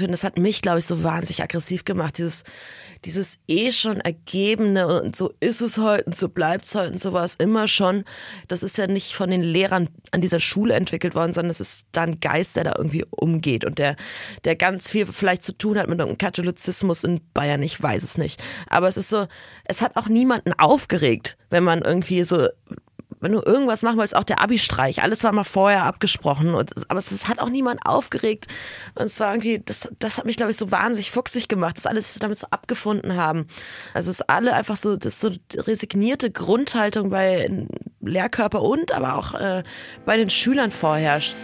das hat mich, glaube ich, so wahnsinnig aggressiv gemacht. Dieses, dieses eh schon Ergebene und so ist es heute und so bleibt es heute und sowas immer schon. Das ist ja nicht von den Lehrern an dieser Schule entwickelt worden, sondern es ist da ein Geist, der da irgendwie umgeht und der, der ganz viel vielleicht zu tun hat mit einem Katholizismus in Bayern. Ich weiß es nicht. Aber es ist so, es hat auch niemanden aufgeregt, wenn man irgendwie so wenn du irgendwas machen wolltest, auch der Abi-Streich, alles war mal vorher abgesprochen, und, aber es, hat auch niemand aufgeregt. Und es war irgendwie, das, das hat mich, glaube ich, so wahnsinnig fuchsig gemacht, dass alles damit so abgefunden haben. Also es ist alle einfach so, das ist so resignierte Grundhaltung bei Lehrkörper und aber auch äh, bei den Schülern vorherrscht.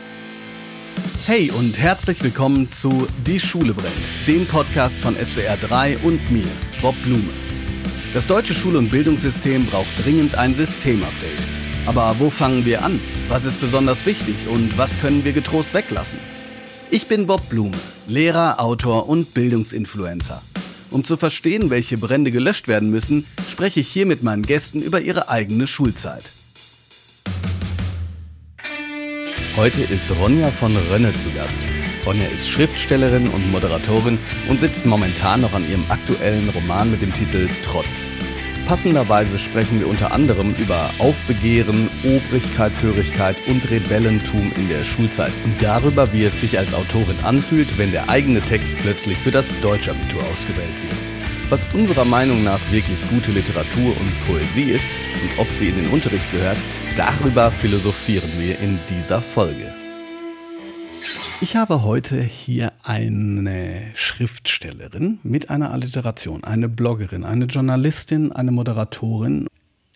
Hey und herzlich willkommen zu Die Schule brennt, dem Podcast von SWR 3 und mir, Bob Blume. Das deutsche Schul- und Bildungssystem braucht dringend ein Systemupdate. Aber wo fangen wir an? Was ist besonders wichtig und was können wir getrost weglassen? Ich bin Bob Blume, Lehrer, Autor und Bildungsinfluencer. Um zu verstehen, welche Brände gelöscht werden müssen, spreche ich hier mit meinen Gästen über ihre eigene Schulzeit. Heute ist Ronja von Rönne zu Gast. Ronja ist Schriftstellerin und Moderatorin und sitzt momentan noch an ihrem aktuellen Roman mit dem Titel Trotz. Passenderweise sprechen wir unter anderem über Aufbegehren, Obrigkeitshörigkeit und Rebellentum in der Schulzeit und darüber, wie es sich als Autorin anfühlt, wenn der eigene Text plötzlich für das Deutschabitur ausgewählt wird. Was unserer Meinung nach wirklich gute Literatur und Poesie ist und ob sie in den Unterricht gehört, darüber philosophieren wir in dieser Folge. Ich habe heute hier eine Schriftstellerin mit einer Alliteration, eine Bloggerin, eine Journalistin, eine Moderatorin.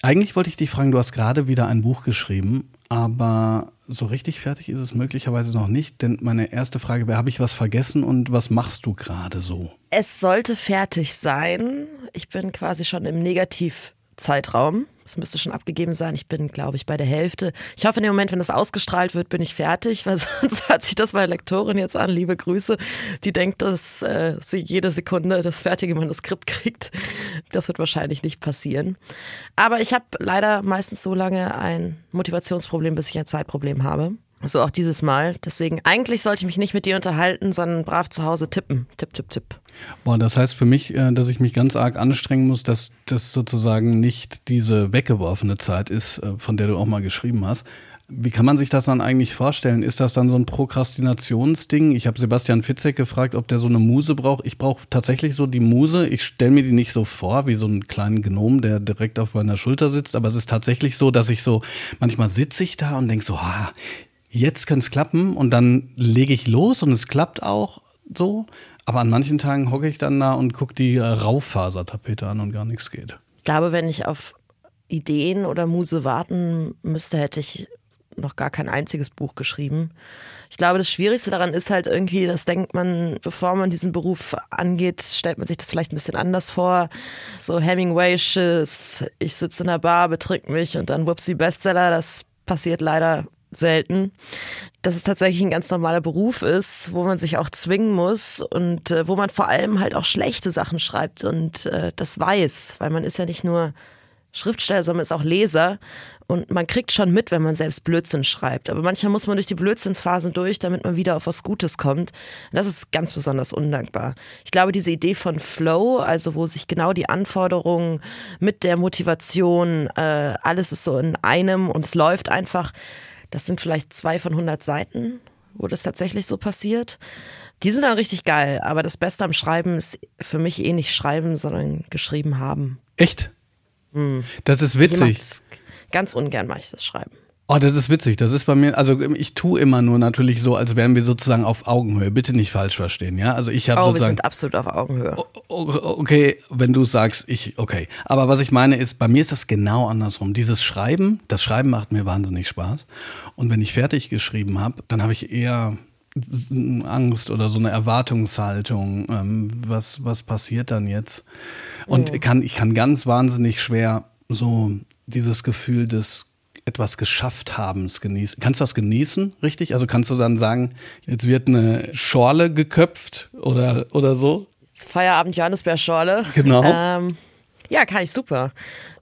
Eigentlich wollte ich dich fragen, du hast gerade wieder ein Buch geschrieben, aber so richtig fertig ist es möglicherweise noch nicht, denn meine erste Frage wäre, habe ich was vergessen und was machst du gerade so? Es sollte fertig sein. Ich bin quasi schon im Negativzeitraum. Es müsste schon abgegeben sein. Ich bin, glaube ich, bei der Hälfte. Ich hoffe, in dem Moment, wenn das ausgestrahlt wird, bin ich fertig, weil sonst hört sich das meine Lektorin jetzt an. Liebe Grüße. Die denkt, dass äh, sie jede Sekunde das fertige Manuskript kriegt. Das wird wahrscheinlich nicht passieren. Aber ich habe leider meistens so lange ein Motivationsproblem, bis ich ein Zeitproblem habe. So auch dieses Mal. Deswegen, eigentlich sollte ich mich nicht mit dir unterhalten, sondern brav zu Hause tippen. Tipp, tipp, tipp. Boah, das heißt für mich, äh, dass ich mich ganz arg anstrengen muss, dass das sozusagen nicht diese weggeworfene Zeit ist, äh, von der du auch mal geschrieben hast. Wie kann man sich das dann eigentlich vorstellen? Ist das dann so ein Prokrastinationsding? Ich habe Sebastian Fitzek gefragt, ob der so eine Muse braucht. Ich brauche tatsächlich so die Muse. Ich stelle mir die nicht so vor, wie so einen kleinen Gnom, der direkt auf meiner Schulter sitzt. Aber es ist tatsächlich so, dass ich so, manchmal sitze ich da und denke so, ah, jetzt könnte es klappen und dann lege ich los und es klappt auch so. Aber an manchen Tagen hocke ich dann da und gucke die äh, Rauffasertapete an und gar nichts geht. Ich glaube, wenn ich auf Ideen oder Muse warten müsste, hätte ich noch gar kein einziges Buch geschrieben. Ich glaube, das Schwierigste daran ist halt irgendwie, das denkt man, bevor man diesen Beruf angeht, stellt man sich das vielleicht ein bisschen anders vor. So Hemingway-Schiss, ich sitze in der Bar, betrink mich und dann Whoopsie Bestseller, das passiert leider selten, dass es tatsächlich ein ganz normaler Beruf ist, wo man sich auch zwingen muss und äh, wo man vor allem halt auch schlechte Sachen schreibt und äh, das weiß, weil man ist ja nicht nur Schriftsteller, sondern ist auch Leser und man kriegt schon mit, wenn man selbst Blödsinn schreibt. Aber manchmal muss man durch die Blödsinnsphasen durch, damit man wieder auf was Gutes kommt. Und das ist ganz besonders undankbar. Ich glaube, diese Idee von Flow, also wo sich genau die Anforderungen mit der Motivation, äh, alles ist so in einem und es läuft einfach, das sind vielleicht zwei von 100 Seiten, wo das tatsächlich so passiert. Die sind dann richtig geil, aber das Beste am Schreiben ist für mich eh nicht schreiben, sondern geschrieben haben. Echt? Hm. Das ist witzig. Ganz ungern mache ich das Schreiben. Oh, das ist witzig. Das ist bei mir, also ich tue immer nur natürlich so, als wären wir sozusagen auf Augenhöhe. Bitte nicht falsch verstehen, ja? Also ich habe oh, sozusagen. wir sind absolut auf Augenhöhe. Okay, wenn du sagst, ich, okay. Aber was ich meine ist, bei mir ist das genau andersrum. Dieses Schreiben, das Schreiben macht mir wahnsinnig Spaß. Und wenn ich fertig geschrieben habe, dann habe ich eher Angst oder so eine Erwartungshaltung. Ähm, was, was passiert dann jetzt? Und oh. kann, ich kann ganz wahnsinnig schwer so dieses Gefühl des etwas geschafft habens genießen. Kannst du das genießen, richtig? Also kannst du dann sagen, jetzt wird eine Schorle geköpft oder, oder so? Feierabend Johannisbeerschorle. Genau. Ähm, ja, kann ich super.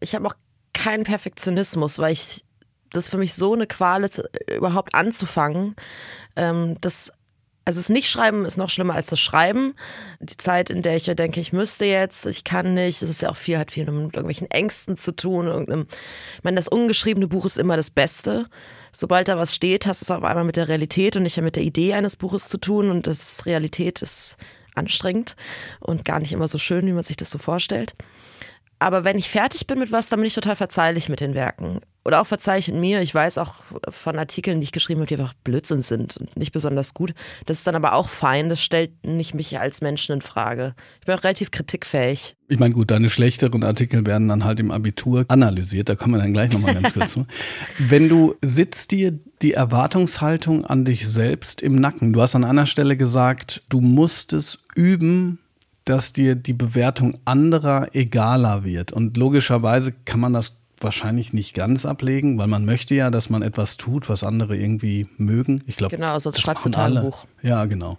Ich habe auch keinen Perfektionismus, weil ich das für mich so eine Qual ist, überhaupt anzufangen. Ähm, das Also das Nicht-Schreiben ist noch schlimmer als das Schreiben. Die Zeit, in der ich ja denke, ich müsste jetzt, ich kann nicht, das ist ja auch viel, hat viel mit irgendwelchen Ängsten zu tun. Irgendeinem, ich meine, das ungeschriebene Buch ist immer das Beste. Sobald da was steht, hast du es auf einmal mit der Realität und nicht mit der Idee eines Buches zu tun. Und das Realität ist anstrengend und gar nicht immer so schön, wie man sich das so vorstellt. Aber wenn ich fertig bin mit was, dann bin ich total verzeihlich mit den Werken. Oder auch verzeihlich mit mir. Ich weiß auch von Artikeln, die ich geschrieben habe, die einfach Blödsinn sind und nicht besonders gut. Das ist dann aber auch fein. Das stellt nicht mich als Menschen in Frage. Ich bin auch relativ kritikfähig. Ich meine, gut, deine schlechteren Artikel werden dann halt im Abitur analysiert. Da kommen wir dann gleich nochmal ganz kurz zu. Wenn du sitzt dir die Erwartungshaltung an dich selbst im Nacken. Du hast an einer Stelle gesagt, du musstest üben, dass dir die Bewertung anderer egaler wird. Und logischerweise kann man das wahrscheinlich nicht ganz ablegen, weil man möchte ja, dass man etwas tut, was andere irgendwie mögen. Ich glaube, genau, sonst schreibst du Tagebuch. Ja, genau.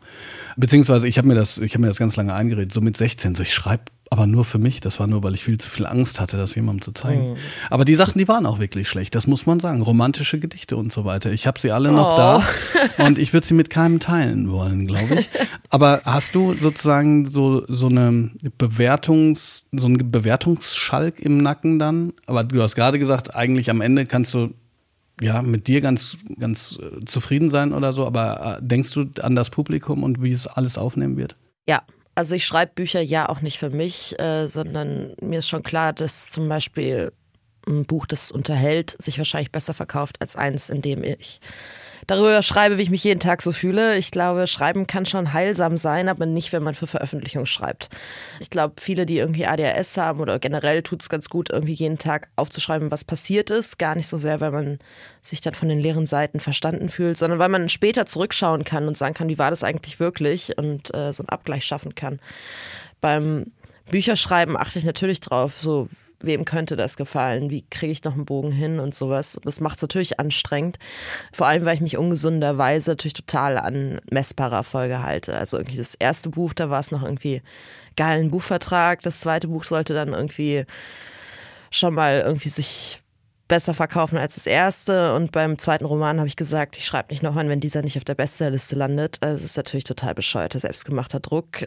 Beziehungsweise ich habe mir das, ich habe mir das ganz lange eingeredet, so mit 16, so ich schreibe aber nur für mich. Das war nur, weil ich viel zu viel Angst hatte, das jemandem zu zeigen. Mhm. Aber die Sachen, die waren auch wirklich schlecht. Das muss man sagen. Romantische Gedichte und so weiter. Ich habe sie alle noch oh. da und ich würde sie mit keinem teilen wollen, glaube ich. Aber hast du sozusagen so, so eine Bewertungs, so einen Bewertungsschalk im Nacken dann? Aber du hast gerade gesagt, eigentlich am Ende kannst du ja, mit dir ganz, ganz äh, zufrieden sein oder so, aber äh, denkst du an das Publikum und wie es alles aufnehmen wird? Ja, also ich schreibe Bücher ja auch nicht für mich, äh, sondern mir ist schon klar, dass zum Beispiel ein Buch, das unterhält, sich wahrscheinlich besser verkauft als eins, in dem ich darüber schreibe, wie ich mich jeden Tag so fühle. Ich glaube, Schreiben kann schon heilsam sein, aber nicht, wenn man für Veröffentlichung schreibt. Ich glaube, viele, die irgendwie ADHS haben oder generell tut es ganz gut, irgendwie jeden Tag aufzuschreiben, was passiert ist. Gar nicht so sehr, weil man sich dann von den leeren Seiten verstanden fühlt, sondern weil man später zurückschauen kann und sagen kann, wie war das eigentlich wirklich und äh, so einen Abgleich schaffen kann. Beim Bücherschreiben achte ich natürlich drauf, so wem könnte das gefallen, wie kriege ich noch einen Bogen hin und sowas. Das macht es natürlich anstrengend. Vor allem, weil ich mich ungesunderweise natürlich total an messbare Erfolge halte. Also irgendwie das erste Buch, da war es noch irgendwie geilen Buchvertrag. Das zweite Buch sollte dann irgendwie schon mal irgendwie sich besser verkaufen als das erste. Und beim zweiten Roman habe ich gesagt, ich schreibe nicht noch an, wenn dieser nicht auf der Bestsellerliste landet. Also es ist natürlich total bescheuerter, selbstgemachter Druck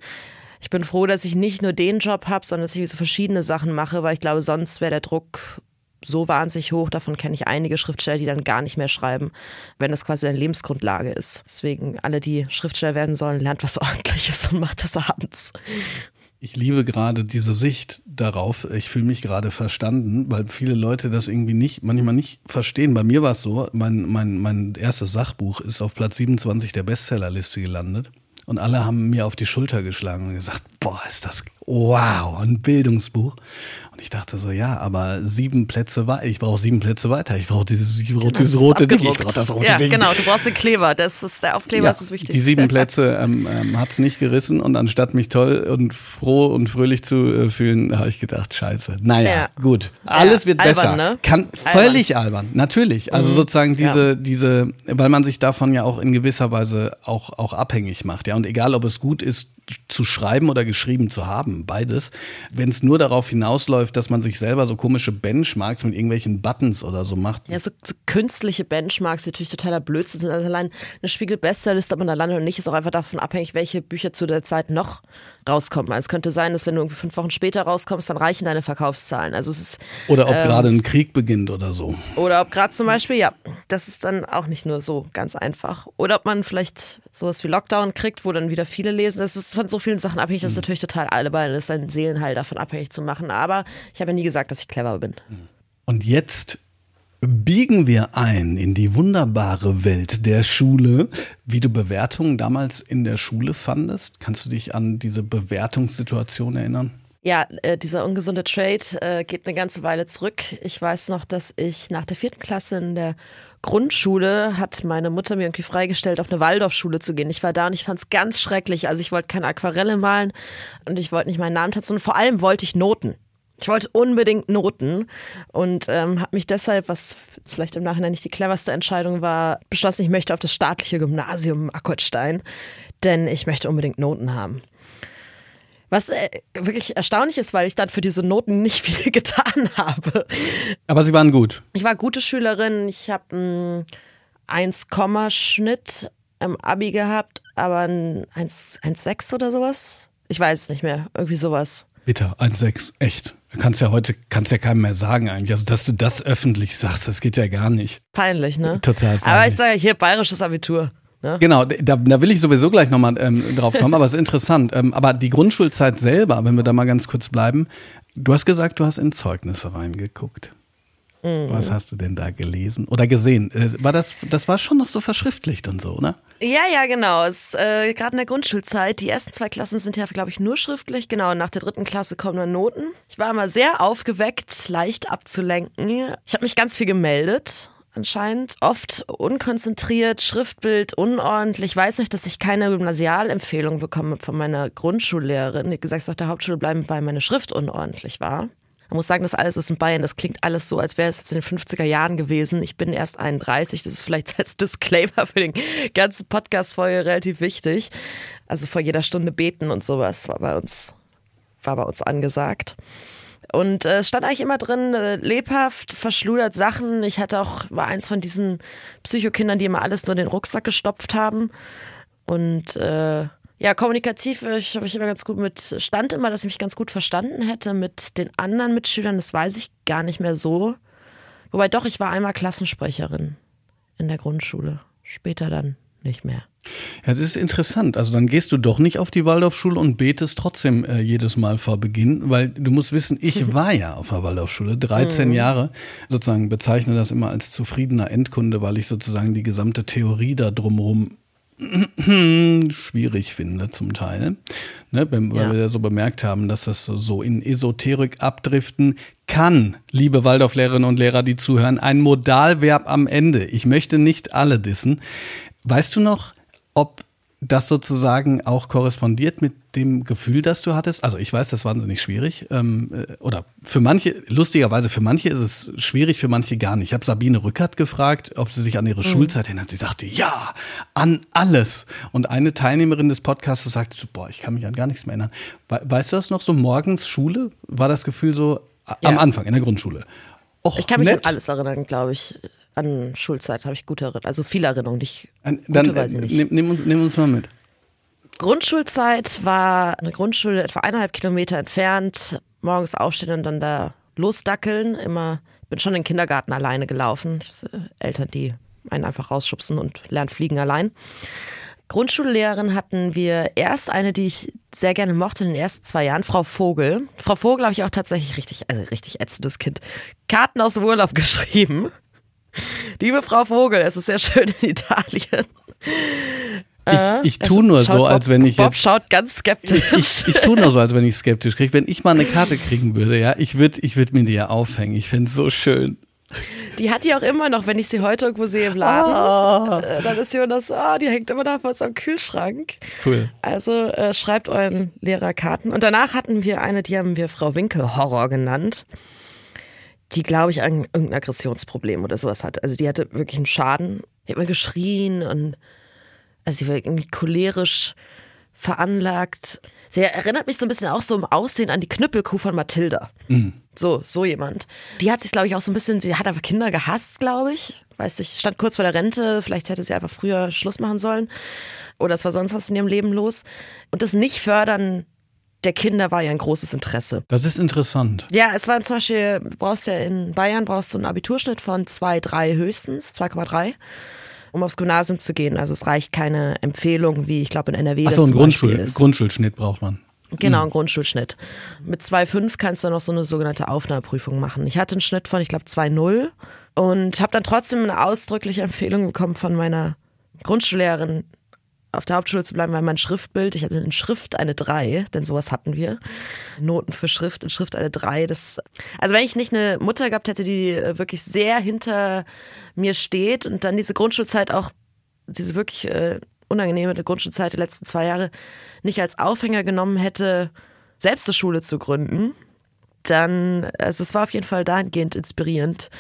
ich bin froh, dass ich nicht nur den Job habe, sondern dass ich so verschiedene Sachen mache, weil ich glaube, sonst wäre der Druck so wahnsinnig hoch. Davon kenne ich einige Schriftsteller, die dann gar nicht mehr schreiben, wenn das quasi eine Lebensgrundlage ist. Deswegen, alle, die Schriftsteller werden sollen, lernt was ordentliches und macht das abends. Ich liebe gerade diese Sicht darauf. Ich fühle mich gerade verstanden, weil viele Leute das irgendwie nicht, manchmal nicht verstehen. Bei mir war es so, mein, mein, mein erstes Sachbuch ist auf Platz 27 der Bestsellerliste gelandet. Und alle haben mir auf die Schulter geschlagen und gesagt, boah, ist das wow, ein Bildungsbuch. Und ich dachte so, ja, aber sieben Plätze weiter, ich brauche sieben Plätze weiter. Ich brauche dieses, ich brauch genau, dieses rote Ding. Ich brauche das rote ja, Ding. Genau, du brauchst den Kleber. Das ist der Aufkleber, ja, das ist wichtig. Die sieben Plätze ähm, ähm, hat es nicht gerissen und anstatt mich toll und froh und fröhlich zu äh, fühlen, habe ich gedacht, scheiße. Naja, ja. gut. Alles wird albern, besser. Ne? Kann völlig albern, natürlich. Also mhm. sozusagen diese, diese, weil man sich davon ja auch in gewisser Weise auch, auch abhängig macht. Ja, und egal ob es gut ist, zu schreiben oder geschrieben zu haben, beides. Wenn es nur darauf hinausläuft, dass man sich selber so komische Benchmarks mit irgendwelchen Buttons oder so macht. Ja, so, so künstliche Benchmarks, die natürlich totaler Blödsinn sind. Also allein eine Spiegel-Bestsellerliste, ob man da landet und nicht, ist auch einfach davon abhängig, welche Bücher zu der Zeit noch rauskommen. Also es könnte sein, dass wenn du irgendwie fünf Wochen später rauskommst, dann reichen deine Verkaufszahlen. Also es ist, oder ob ähm, gerade ein Krieg beginnt oder so. Oder ob gerade zum Beispiel, ja, das ist dann auch nicht nur so ganz einfach. Oder ob man vielleicht sowas wie Lockdown kriegt, wo dann wieder viele lesen. Das ist von so vielen Sachen abhängig, das ist mhm. natürlich total albern, ist ein Seelenheil davon abhängig zu machen. Aber ich habe ja nie gesagt, dass ich clever bin. Und jetzt biegen wir ein in die wunderbare Welt der Schule. Wie du Bewertungen damals in der Schule fandest? Kannst du dich an diese Bewertungssituation erinnern? Ja, äh, dieser ungesunde Trade äh, geht eine ganze Weile zurück. Ich weiß noch, dass ich nach der vierten Klasse in der Grundschule hat meine Mutter mir irgendwie freigestellt, auf eine Waldorfschule zu gehen. Ich war da und ich fand es ganz schrecklich. Also ich wollte keine Aquarelle malen und ich wollte nicht meinen Namen tanzen und vor allem wollte ich Noten. Ich wollte unbedingt Noten und ähm, habe mich deshalb, was vielleicht im Nachhinein nicht die cleverste Entscheidung war, beschlossen, ich möchte auf das staatliche Gymnasium Akkordstein, denn ich möchte unbedingt Noten haben. Was äh, wirklich erstaunlich ist, weil ich dann für diese Noten nicht viel getan habe. Aber sie waren gut. Ich war gute Schülerin. Ich habe einen 1, Schnitt im Abi gehabt. aber ein 1,6 oder sowas. Ich weiß es nicht mehr. Irgendwie sowas. Bitte, 1,6, echt. Du kannst ja heute, kannst ja keinem mehr sagen eigentlich. Also, dass du das öffentlich sagst, das geht ja gar nicht. Peinlich, ne? Total peinlich. Aber ich sage hier bayerisches Abitur. Ne? Genau, da, da will ich sowieso gleich nochmal ähm, drauf kommen, aber es ist interessant. Ähm, aber die Grundschulzeit selber, wenn wir da mal ganz kurz bleiben, du hast gesagt, du hast in Zeugnisse reingeguckt. Mhm. Was hast du denn da gelesen oder gesehen? War das, das war schon noch so verschriftlicht und so, oder? Ja, ja, genau. Äh, Gerade in der Grundschulzeit, die ersten zwei Klassen sind ja, glaube ich, nur schriftlich. Genau, nach der dritten Klasse kommen dann Noten. Ich war immer sehr aufgeweckt, leicht abzulenken. Ich habe mich ganz viel gemeldet anscheinend. Oft unkonzentriert, Schriftbild unordentlich. Ich weiß nicht, dass ich keine Gymnasialempfehlung bekomme von meiner Grundschullehrerin. Die gesagt, soll auf der Hauptschule bleiben, weil meine Schrift unordentlich war. Man muss sagen, das alles ist in Bayern. Das klingt alles so, als wäre es jetzt in den 50er Jahren gewesen. Ich bin erst 31. Das ist vielleicht als Disclaimer für den ganzen Podcast vorher relativ wichtig. Also vor jeder Stunde beten und sowas war bei uns, war bei uns angesagt. Und äh, es stand eigentlich immer drin, äh, lebhaft, verschludert Sachen. Ich hatte auch, war eins von diesen Psychokindern, die immer alles nur in den Rucksack gestopft haben. Und äh, ja, kommunikativ ich, habe ich immer ganz gut mit, stand immer, dass ich mich ganz gut verstanden hätte mit den anderen Mitschülern, das weiß ich gar nicht mehr so. Wobei doch, ich war einmal Klassensprecherin in der Grundschule, später dann nicht mehr. Ja, das ist interessant. Also dann gehst du doch nicht auf die Waldorfschule und betest trotzdem äh, jedes Mal vor Beginn, weil du musst wissen, ich war ja auf der Waldorfschule, 13 mhm. Jahre. Sozusagen bezeichne das immer als zufriedener Endkunde, weil ich sozusagen die gesamte Theorie da drumherum schwierig finde zum Teil, ne, weil ja. wir ja so bemerkt haben, dass das so in Esoterik abdriften kann, liebe Waldorflehrerinnen und Lehrer, die zuhören, ein Modalverb am Ende. Ich möchte nicht alle dissen. Weißt du noch, ob das sozusagen auch korrespondiert mit dem Gefühl, das du hattest? Also ich weiß, das ist wahnsinnig schwierig. Ähm, äh, oder für manche, lustigerweise für manche ist es schwierig, für manche gar nicht. Ich habe Sabine Rückert gefragt, ob sie sich an ihre mhm. Schulzeit erinnert. Sie sagte, ja, an alles. Und eine Teilnehmerin des Podcasts sagte, so, boah, ich kann mich an gar nichts mehr erinnern. weißt du das noch so morgens Schule? War das Gefühl so ja. am Anfang in der Grundschule? Och, ich kann mich nett. an alles erinnern, glaube ich an Schulzeit habe ich gute Erinnerungen, also viele Erinnerungen, nicht Dann gute, weiß ich nicht. Nimm, nimm, uns, nimm uns mal mit. Grundschulzeit war eine Grundschule etwa eineinhalb Kilometer entfernt. Morgens aufstehen und dann da losdackeln. Immer, ich bin schon in den Kindergarten alleine gelaufen. Äh, Eltern, die einen einfach rausschubsen und lernen fliegen allein. Grundschullehrerin hatten wir erst eine, die ich sehr gerne mochte in den ersten zwei Jahren, Frau Vogel. Frau Vogel habe ich auch tatsächlich richtig, also richtig ätzendes Kind, Karten aus dem Urlaub geschrieben. Liebe Frau Vogel, es ist sehr schön in Italien. Ich, äh? ich tue nur so, Bob, als wenn ich Bob jetzt, schaut ganz skeptisch. Ich, ich, tue nur so, als wenn ich skeptisch kriege. Wenn ich mal eine Karte kriegen würde, ja, ich würde ich würd mir die ja aufhängen. Ich finde es so schön. Die hat die auch immer noch, wenn ich sie heute irgendwo sehe im Laden. Oh. Dann ist sie immer das, oh, die hängt immer bei uns am Kühlschrank. Cool. Also äh, schreibt euren Lehrer Karten. Und danach hatten wir eine, die haben wir Frau Winkel Horror genannt die, glaube ich, ein, irgendein Aggressionsproblem oder sowas hat. Also die hatte wirklich einen Schaden. Die hat immer geschrien und also sie war irgendwie cholerisch veranlagt. Sie erinnert mich so ein bisschen auch so im Aussehen an die Knüppelkuh von Mathilda. Mhm. So, so jemand. Die hat sich, glaube ich, auch so ein bisschen, sie hat einfach Kinder gehasst, glaube ich. Weiß ich, stand kurz vor der Rente, vielleicht hätte sie einfach früher Schluss machen sollen. Oder es war sonst was in ihrem Leben los. Und das nicht fördern der Kinder war ja ein großes Interesse. Das ist interessant. Ja, es war zum Beispiel, brauchst ja in Bayern brauchst du einen Abiturschnitt von 2,3 höchstens, 2,3 um aufs Gymnasium zu gehen. Also es reicht keine Empfehlung, wie ich glaube in NRW. Achso, ein Grundschul Grundschulschnitt braucht man. Genau, einen Grundschulschnitt. Mit 2,5 kannst du noch so eine sogenannte Aufnahmeprüfung machen. Ich hatte einen Schnitt von, ich glaube, 2,0 und habe dann trotzdem eine ausdrückliche Empfehlung bekommen von meiner Grundschullehrerin, auf der Hauptschule zu bleiben, weil mein Schriftbild, ich hatte in Schrift eine 3, denn sowas hatten wir. Noten für Schrift, in Schrift eine 3. Das, also wenn ich nicht eine Mutter gehabt hätte, die wirklich sehr hinter mir steht und dann diese Grundschulzeit auch, diese wirklich äh, unangenehme Grundschulzeit der letzten zwei Jahre nicht als Aufhänger genommen hätte, selbst eine Schule zu gründen, dann, also es war auf jeden Fall dahingehend inspirierend.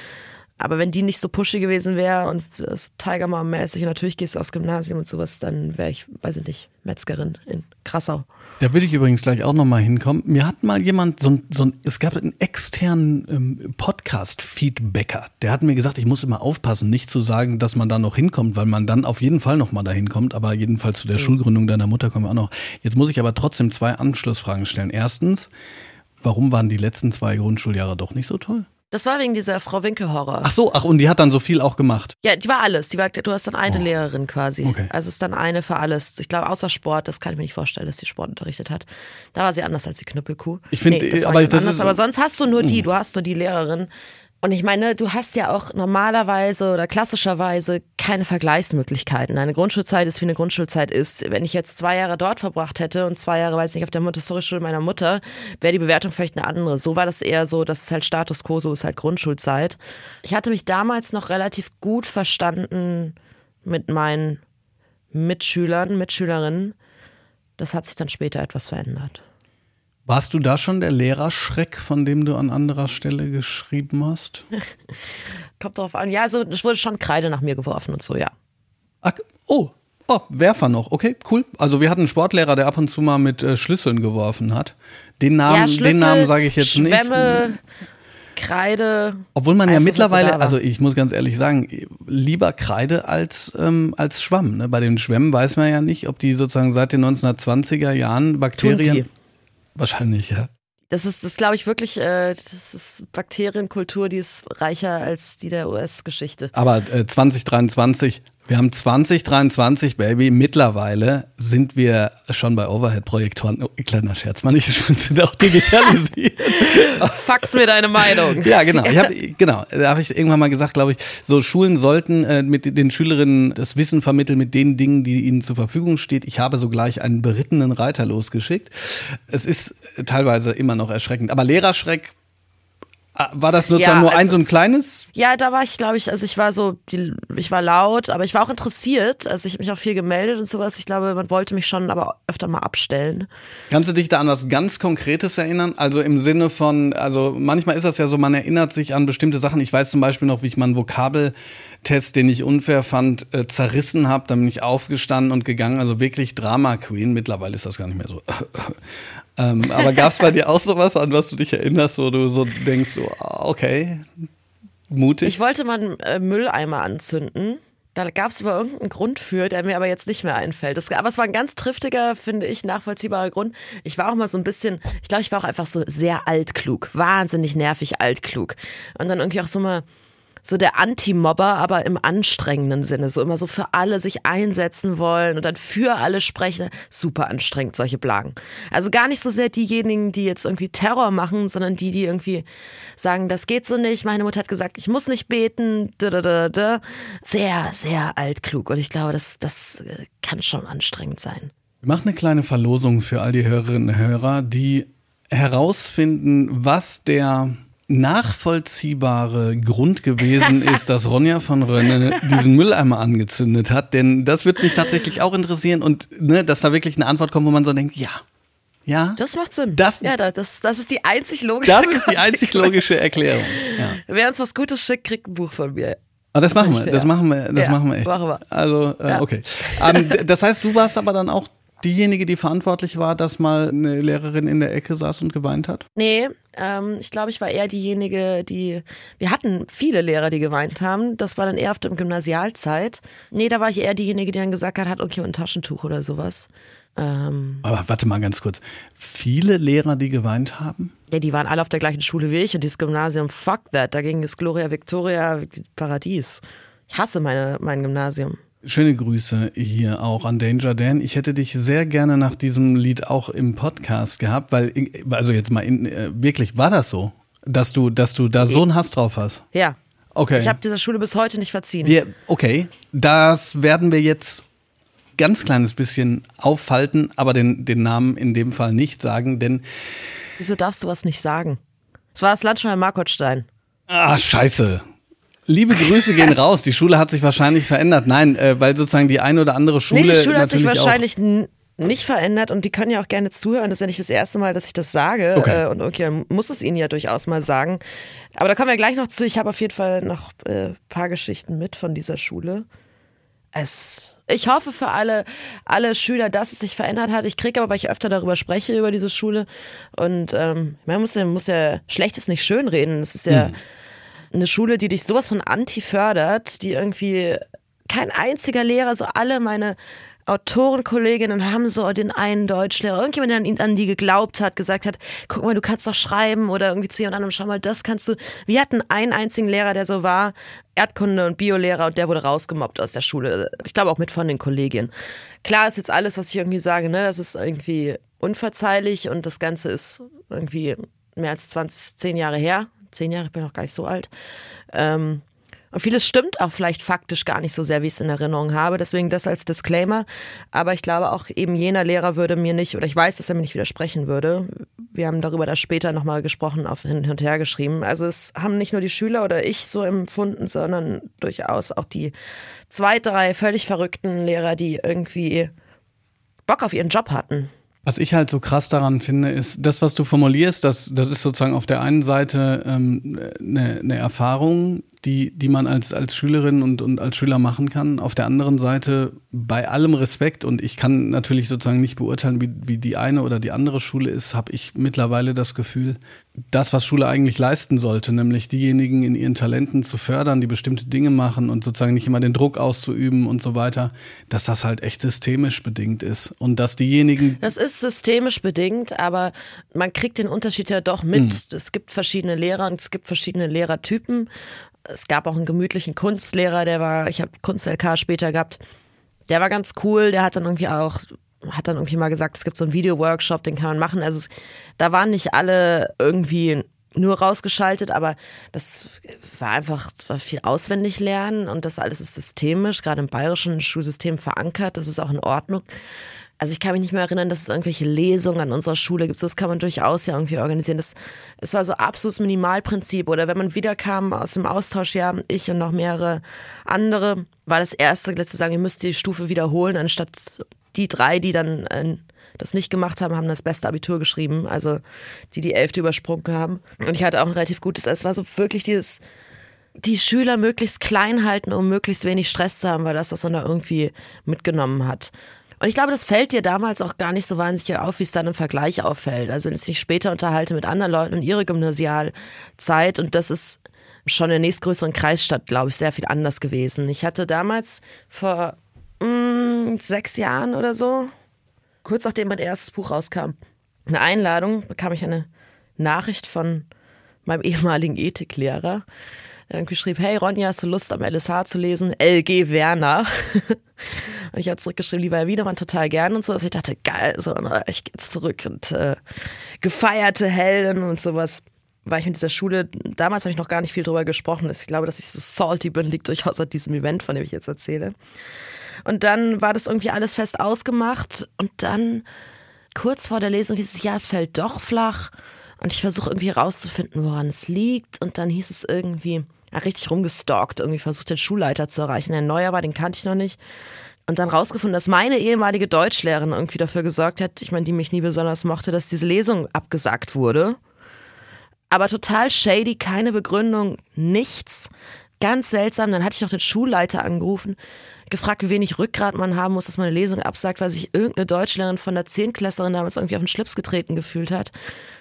Aber wenn die nicht so pushy gewesen wäre und das Tiger Mom mäßig und natürlich gehst du aufs Gymnasium und sowas, dann wäre ich, weiß ich nicht, Metzgerin in Krassau. Da würde ich übrigens gleich auch nochmal hinkommen. Mir hat mal jemand so ein, so ein es gab einen externen ähm, Podcast-Feedbacker, der hat mir gesagt, ich muss immer aufpassen, nicht zu sagen, dass man da noch hinkommt, weil man dann auf jeden Fall nochmal dahin kommt. Aber jedenfalls zu der mhm. Schulgründung deiner Mutter kommen wir auch noch. Jetzt muss ich aber trotzdem zwei Anschlussfragen stellen. Erstens, warum waren die letzten zwei Grundschuljahre doch nicht so toll? Das war wegen dieser Frau Winkel-Horror. Ach so, ach, und die hat dann so viel auch gemacht. Ja, die war alles. Die war, du hast dann eine oh. Lehrerin quasi. Okay. Also es ist dann eine für alles. Ich glaube, außer Sport, das kann ich mir nicht vorstellen, dass die Sport unterrichtet hat. Da war sie anders als die Knüppelkuh. Ich finde, nee, aber das anders, ist, aber sonst hast du nur die, hm. du hast nur die Lehrerin. Und ich meine, du hast ja auch normalerweise oder klassischerweise keine Vergleichsmöglichkeiten. Eine Grundschulzeit ist wie eine Grundschulzeit ist. Wenn ich jetzt zwei Jahre dort verbracht hätte und zwei Jahre, weiß nicht, auf der Montessori-Schule meiner Mutter, wäre die Bewertung vielleicht eine andere. So war das eher so, dass es halt Status quo, so ist halt Grundschulzeit. Ich hatte mich damals noch relativ gut verstanden mit meinen Mitschülern, Mitschülerinnen. Das hat sich dann später etwas verändert. Warst du da schon der Lehrerschreck, von dem du an anderer Stelle geschrieben hast? Kommt drauf an. Ja, also es wurde schon Kreide nach mir geworfen und so, ja. Ach, oh, oh, Werfer noch. Okay, cool. Also wir hatten einen Sportlehrer, der ab und zu mal mit äh, Schlüsseln geworfen hat. Den Namen, ja, den Namen sage ich jetzt Schwämme, nicht. Kreide. Obwohl man ja mittlerweile, also ich muss ganz ehrlich sagen, lieber Kreide als, ähm, als Schwamm. Ne? Bei den Schwämmen weiß man ja nicht, ob die sozusagen seit den 1920er Jahren Bakterien. Wahrscheinlich, ja. Das ist, das glaube ich wirklich, äh, das ist Bakterienkultur, die ist reicher als die der US-Geschichte. Aber äh, 2023 wir haben 2023, Baby. Mittlerweile sind wir schon bei Overhead-Projektoren. Oh, kleiner Scherz, man, ich sind auch digitalisiert. Fax mir deine Meinung. Ja, genau. Ich hab, genau. Da habe ich irgendwann mal gesagt, glaube ich, so Schulen sollten äh, mit den Schülerinnen das Wissen vermitteln mit den Dingen, die ihnen zur Verfügung steht. Ich habe sogleich einen berittenen Reiter losgeschickt. Es ist teilweise immer noch erschreckend. Aber Lehrerschreck war das sozusagen ja, nur ein so ein kleines? Ja, da war ich, glaube ich, also ich war so, ich war laut, aber ich war auch interessiert. Also ich habe mich auch viel gemeldet und sowas. Ich glaube, man wollte mich schon aber öfter mal abstellen. Kannst du dich da an was ganz Konkretes erinnern? Also im Sinne von, also manchmal ist das ja so, man erinnert sich an bestimmte Sachen. Ich weiß zum Beispiel noch, wie ich meinen Vokabeltest, den ich unfair fand, äh, zerrissen habe. Dann bin ich aufgestanden und gegangen. Also wirklich Drama Queen. Mittlerweile ist das gar nicht mehr so. Ähm, aber gab es bei dir auch sowas, an was du dich erinnerst, wo du so denkst, so, ah, okay, mutig? Ich wollte mal einen äh, Mülleimer anzünden. Da gab es aber irgendeinen Grund für, der mir aber jetzt nicht mehr einfällt. Das, aber es war ein ganz triftiger, finde ich, nachvollziehbarer Grund. Ich war auch mal so ein bisschen, ich glaube, ich war auch einfach so sehr altklug, wahnsinnig nervig altklug. Und dann irgendwie auch so mal so der Anti-Mobber, aber im anstrengenden Sinne. So immer so für alle sich einsetzen wollen und dann für alle sprechen. Super anstrengend, solche Blagen. Also gar nicht so sehr diejenigen, die jetzt irgendwie Terror machen, sondern die, die irgendwie sagen, das geht so nicht. Meine Mutter hat gesagt, ich muss nicht beten. Sehr, sehr altklug. Und ich glaube, das, das äh, kann schon anstrengend sein. Wir machen eine kleine Verlosung für all die Hörerinnen und Hörer, die herausfinden, was der nachvollziehbare Grund gewesen ist, dass Ronja von Rönne diesen Mülleimer angezündet hat. Denn das würde mich tatsächlich auch interessieren und ne, dass da wirklich eine Antwort kommt, wo man so denkt, ja. Ja. Das macht Sinn. Das, ja, das, das ist die einzig logische Das ist die einzig logische Erklärung. Ja. Wer uns was Gutes schickt, kriegt ein Buch von mir. Ah, das, das machen wir, das machen wir, das ja, machen wir echt. Machen wir. Also, äh, okay. Um, ähm, das heißt, du warst aber dann auch diejenige, die verantwortlich war, dass mal eine Lehrerin in der Ecke saß und geweint hat? Nee, ähm, ich glaube, ich war eher diejenige, die. Wir hatten viele Lehrer, die geweint haben. Das war dann eher auf der Gymnasialzeit. Nee, da war ich eher diejenige, die dann gesagt hat, hat okay, ein Taschentuch oder sowas. Ähm, Aber warte mal ganz kurz. Viele Lehrer, die geweint haben? Ja, die waren alle auf der gleichen Schule wie ich und dieses Gymnasium, fuck that. Da ging es Gloria Victoria Paradies. Ich hasse meine, mein Gymnasium. Schöne Grüße hier auch an Danger Dan. Ich hätte dich sehr gerne nach diesem Lied auch im Podcast gehabt, weil, also jetzt mal in, äh, wirklich, war das so? Dass du, dass du da so einen Hass drauf hast? Ja. Okay. Ich habe dieser Schule bis heute nicht verziehen. Wir, okay. Das werden wir jetzt ganz kleines bisschen auffalten, aber den, den Namen in dem Fall nicht sagen, denn. Wieso darfst du was nicht sagen? Es war das Landschwein Markotstein. Ah, scheiße. Liebe Grüße gehen raus. Die Schule hat sich wahrscheinlich verändert. Nein, äh, weil sozusagen die eine oder andere Schule. Nee, die Schule hat sich wahrscheinlich nicht verändert und die können ja auch gerne zuhören. Das ist ja nicht das erste Mal, dass ich das sage. Okay. Äh, und okay, muss es ihnen ja durchaus mal sagen. Aber da kommen wir gleich noch zu. Ich habe auf jeden Fall noch ein äh, paar Geschichten mit von dieser Schule. Es ich hoffe für alle, alle Schüler, dass es sich verändert hat. Ich kriege aber, weil ich öfter darüber spreche, über diese Schule. Und ähm, man muss ja, muss ja Schlechtes nicht schönreden. Es ist ja mhm. Eine Schule, die dich sowas von anti fördert, die irgendwie kein einziger Lehrer, so alle meine Autorenkolleginnen haben so den einen Deutschlehrer, irgendjemand, der an, an die geglaubt hat, gesagt hat, guck mal, du kannst doch schreiben oder irgendwie zu jemand anderem, schau mal, das kannst du. Wir hatten einen einzigen Lehrer, der so war, Erdkunde- und Biolehrer und der wurde rausgemobbt aus der Schule. Ich glaube auch mit von den Kolleginnen. Klar ist jetzt alles, was ich irgendwie sage, ne, das ist irgendwie unverzeihlich und das Ganze ist irgendwie mehr als 20, 10 Jahre her. Zehn Jahre, ich bin noch gar nicht so alt. Ähm, und vieles stimmt auch vielleicht faktisch gar nicht so sehr, wie ich es in Erinnerung habe. Deswegen das als Disclaimer. Aber ich glaube auch eben jener Lehrer würde mir nicht, oder ich weiß, dass er mir nicht widersprechen würde. Wir haben darüber das später nochmal gesprochen, auf hin und her geschrieben. Also es haben nicht nur die Schüler oder ich so empfunden, sondern durchaus auch die zwei, drei völlig verrückten Lehrer, die irgendwie Bock auf ihren Job hatten. Was ich halt so krass daran finde, ist, das, was du formulierst, das, das ist sozusagen auf der einen Seite ähm, eine, eine Erfahrung, die, die man als, als Schülerin und, und als Schüler machen kann. Auf der anderen Seite, bei allem Respekt, und ich kann natürlich sozusagen nicht beurteilen, wie, wie die eine oder die andere Schule ist, habe ich mittlerweile das Gefühl, das, was Schule eigentlich leisten sollte, nämlich diejenigen in ihren Talenten zu fördern, die bestimmte Dinge machen und sozusagen nicht immer den Druck auszuüben und so weiter, dass das halt echt systemisch bedingt ist. Und dass diejenigen. Das ist systemisch bedingt, aber man kriegt den Unterschied ja doch mit. Hm. Es gibt verschiedene Lehrer und es gibt verschiedene Lehrertypen es gab auch einen gemütlichen Kunstlehrer, der war, ich habe Kunst-LK später gehabt, der war ganz cool, der hat dann irgendwie auch, hat dann irgendwie mal gesagt, es gibt so einen Video-Workshop, den kann man machen. Also da waren nicht alle irgendwie nur rausgeschaltet, aber das war einfach das war viel auswendig lernen und das alles ist systemisch, gerade im bayerischen Schulsystem verankert, das ist auch in Ordnung. Also ich kann mich nicht mehr erinnern, dass es irgendwelche Lesungen an unserer Schule gibt. So, das kann man durchaus ja irgendwie organisieren. Das, es war so absolutes Minimalprinzip. Oder wenn man wiederkam aus dem Austausch, ja, ich und noch mehrere andere, war das erste, zu sagen, ihr müsst die Stufe wiederholen, anstatt die drei, die dann äh, das nicht gemacht haben, haben das beste Abitur geschrieben. Also die die Elfte übersprungen haben. Und ich hatte auch ein relativ gutes. Es war so wirklich dieses die Schüler möglichst klein halten, um möglichst wenig Stress zu haben, weil das, was man da irgendwie mitgenommen hat. Und ich glaube, das fällt dir damals auch gar nicht so wahnsinnig auf, wie es dann im Vergleich auffällt. Also wenn ich mich später unterhalte mit anderen Leuten und ihre Gymnasialzeit und das ist schon in der nächstgrößeren Kreisstadt, glaube ich, sehr viel anders gewesen. Ich hatte damals vor mh, mm, sechs Jahren oder so, kurz nachdem mein erstes Buch rauskam, eine Einladung, bekam ich eine Nachricht von meinem ehemaligen Ethiklehrer, irgendwie schrieb, hey Ronja, hast du Lust am LSH zu lesen? LG Werner. und ich habe zurückgeschrieben, lieber Herr Wiedemann, total gern und so. Also ich dachte, geil, so, na, ich gehe jetzt zurück und äh, gefeierte Helden und sowas. War ich mit dieser Schule, damals habe ich noch gar nicht viel drüber gesprochen. Ich glaube, dass ich so salty bin, liegt durchaus an diesem Event, von dem ich jetzt erzähle. Und dann war das irgendwie alles fest ausgemacht und dann kurz vor der Lesung hieß es, ja, es fällt doch flach. Und ich versuche irgendwie herauszufinden, woran es liegt. Und dann hieß es irgendwie, richtig rumgestalkt, irgendwie versucht, den Schulleiter zu erreichen. Der Neuer war, den kannte ich noch nicht. Und dann rausgefunden, dass meine ehemalige Deutschlehrerin irgendwie dafür gesorgt hat, ich meine, die mich nie besonders mochte, dass diese Lesung abgesagt wurde. Aber total shady, keine Begründung, nichts. Ganz seltsam. Dann hatte ich noch den Schulleiter angerufen gefragt, wie wenig Rückgrat man haben muss, dass man eine Lesung absagt, weil sich irgendeine Deutschlehrerin von der Zehntklässlerin damals irgendwie auf den Schlips getreten gefühlt hat.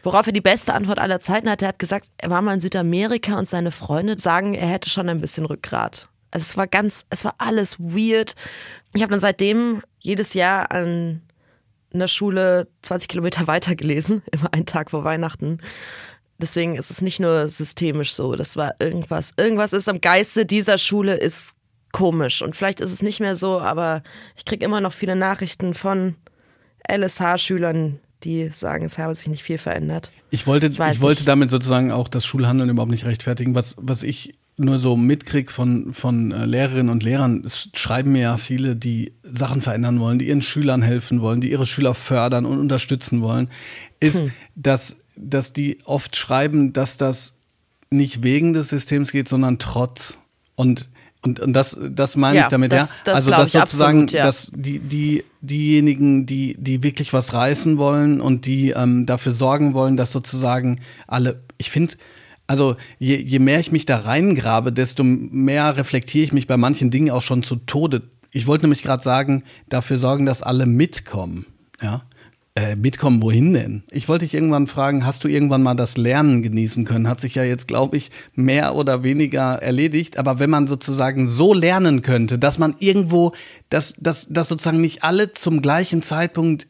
Worauf er die beste Antwort aller Zeiten hatte. Er hat gesagt, er war mal in Südamerika und seine Freunde sagen, er hätte schon ein bisschen Rückgrat. Also es war ganz, es war alles weird. Ich habe dann seitdem jedes Jahr an einer Schule 20 Kilometer weiter gelesen, immer einen Tag vor Weihnachten. Deswegen ist es nicht nur systemisch so, das war irgendwas. Irgendwas ist am Geiste dieser Schule ist komisch. Und vielleicht ist es nicht mehr so, aber ich kriege immer noch viele Nachrichten von LSH-Schülern, die sagen, es habe sich nicht viel verändert. Ich wollte, ich, ich wollte damit sozusagen auch das Schulhandeln überhaupt nicht rechtfertigen. Was, was ich nur so mitkriege von, von äh, Lehrerinnen und Lehrern, es schreiben mir ja viele, die Sachen verändern wollen, die ihren Schülern helfen wollen, die ihre Schüler fördern und unterstützen wollen, ist, hm. dass, dass die oft schreiben, dass das nicht wegen des Systems geht, sondern trotz. Und Und, und das, das meine Ja, ich damit, das- ja. das also dass sozusagen, absolut, ja. dass die, die, diejenigen, die, die wirklich was reißen wollen und die ähm, dafür sorgen wollen, dass sozusagen alle, ich finde, also je, je mehr ich mich da reingrabe, desto mehr reflektiere ich mich bei manchen Dingen auch schon zu Tode. Ich wollte nämlich gerade sagen, dafür sorgen, dass alle mitkommen, ja. Äh, mitkommen, wohin denn? Ich wollte dich irgendwann fragen, hast du irgendwann mal das Lernen genießen können? Hat sich ja jetzt, glaube ich, mehr oder weniger erledigt. Aber wenn man sozusagen so lernen könnte, dass man irgendwo, dass, dass, dass sozusagen nicht alle zum gleichen Zeitpunkt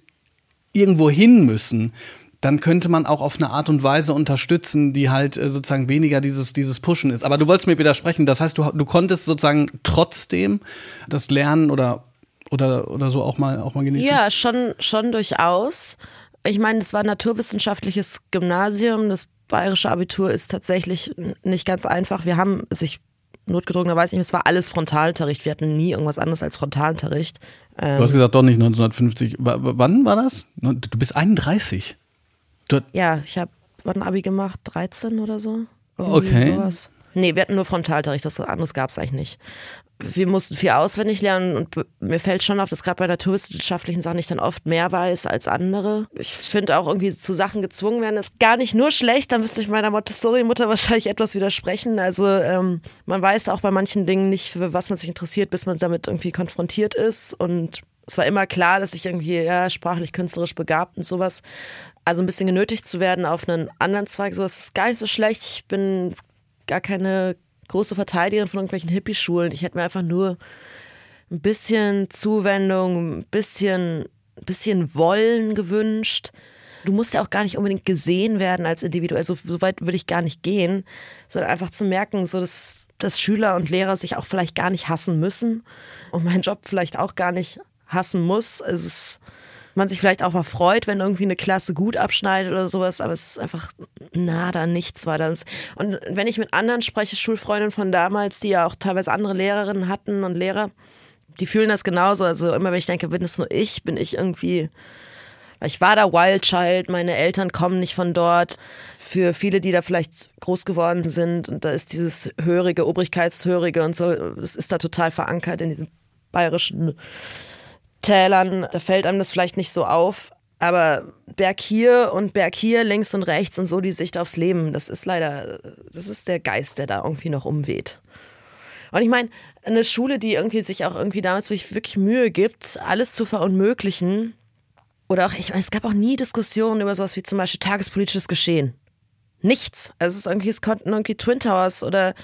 irgendwo hin müssen, dann könnte man auch auf eine Art und Weise unterstützen, die halt äh, sozusagen weniger dieses, dieses Pushen ist. Aber du wolltest mir widersprechen. Das heißt, du, du konntest sozusagen trotzdem das Lernen oder, oder, oder so auch mal, auch mal genießen? Ja, schon, schon durchaus. Ich meine, es war ein naturwissenschaftliches Gymnasium. Das bayerische Abitur ist tatsächlich nicht ganz einfach. Wir haben, also ich notgedrungenerweise nicht, es war alles Frontalunterricht. Wir hatten nie irgendwas anderes als Frontalunterricht. Du hast gesagt, doch nicht 1950. W wann war das? Du bist 31. Du, Ja, ich habe wann Abi gemacht? 13 oder so? Irgendwie Okay. Sowas. Nee, wir hatten nur Frontalunterricht, das anderes gab es eigentlich nicht. Wir mussten viel auswendig lernen und mir fällt schon auf, dass gerade bei naturwissenschaftlichen Sachen ich dann oft mehr weiß als andere. Ich finde auch irgendwie zu Sachen gezwungen werden, ist gar nicht nur schlecht, da müsste ich meiner Montessori-Mutter wahrscheinlich etwas widersprechen. Also ähm, man weiß auch bei manchen Dingen nicht, für was man sich interessiert, bis man damit irgendwie konfrontiert ist und es war immer klar, dass ich irgendwie ja, sprachlich, künstlerisch begabt und sowas. Also ein bisschen genötigt zu werden auf einen anderen Zweig, sowas ist gar nicht so schlecht. Ich bin gar keine große Verteidigerin von irgendwelchen Hippie-Schulen. Ich hätte mir einfach nur ein bisschen Zuwendung, ein bisschen, bisschen Wollen gewünscht. Du musst ja auch gar nicht unbedingt gesehen werden als Individuell. So, so weit würde ich gar nicht gehen, sondern einfach zu merken, so dass, dass Schüler und Lehrer sich auch vielleicht gar nicht hassen müssen und meinen Job vielleicht auch gar nicht hassen muss. Es ist, man sich vielleicht auch mal freut, wenn irgendwie eine Klasse gut abschneidet oder sowas, aber es ist einfach nada, nichts war das. Und wenn ich mit anderen spreche, Schulfreundinnen von damals, die ja auch teilweise andere Lehrerinnen hatten und Lehrer, die fühlen das genauso. Also immer wenn ich denke, bin es nur ich, bin ich irgendwie, ich war da Wild Child, meine Eltern kommen nicht von dort. Für viele, die da vielleicht groß geworden sind und da ist dieses Hörige, Obrigkeitshörige und so, das ist da total verankert in diesem bayerischen Tälern, da fällt einem das vielleicht nicht so auf. Aber Berg hier und Berg hier, links und rechts und so die Sicht aufs Leben, das ist leider, das ist der Geist, der da irgendwie noch umweht. Und ich meine, eine Schule, die irgendwie sich auch irgendwie damals wirklich, Mühe gibt, alles zu verunmöglichen. Oder auch, ich meine, es gab auch nie Diskussionen über sowas wie zum Beispiel tagespolitisches Geschehen. Nichts. Also es ist irgendwie, es konnten irgendwie Twin Towers oder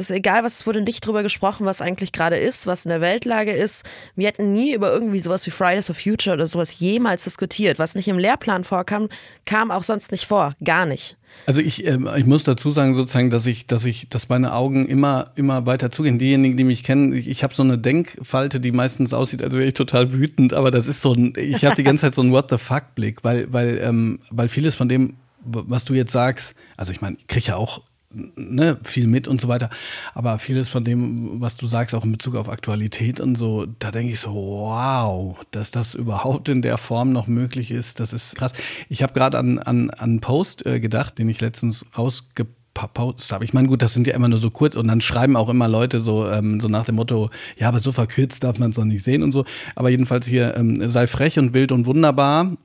ist egal, was es wurde nicht drüber gesprochen, was eigentlich gerade ist, was in der Weltlage ist. Wir hätten nie über irgendwie sowas wie Fridays for Future oder sowas jemals diskutiert. Was nicht im Lehrplan vorkam, kam auch sonst nicht vor. Gar nicht. Also ich, ähm, ich muss dazu sagen sozusagen, dass ich, dass ich, dass meine Augen immer, immer weiter zugehen. Diejenigen, die mich kennen, ich, ich habe so eine Denkfalte, die meistens aussieht, als wäre ich total wütend, aber das ist so ein, ich habe die ganze Zeit so einen What the fuck Blick, weil, weil, ähm, weil vieles von dem, was du jetzt sagst, also ich meine, ich kriege ja auch ne, viel mit und so weiter. Aber vieles von dem, was du sagst, auch in Bezug auf Aktualität und so, da denke ich so, wow, dass das überhaupt in der Form noch möglich ist, das ist krass. Ich habe gerade an, an, an einen Post äh, gedacht, den ich letztens rausgepostet habe. Ich meine, gut, das sind ja immer nur so kurz und dann schreiben auch immer Leute so, ähm, so nach dem Motto, ja, aber so verkürzt darf man es doch nicht sehen und so. Aber jedenfalls hier, ähm, sei frech und wild und wunderbar.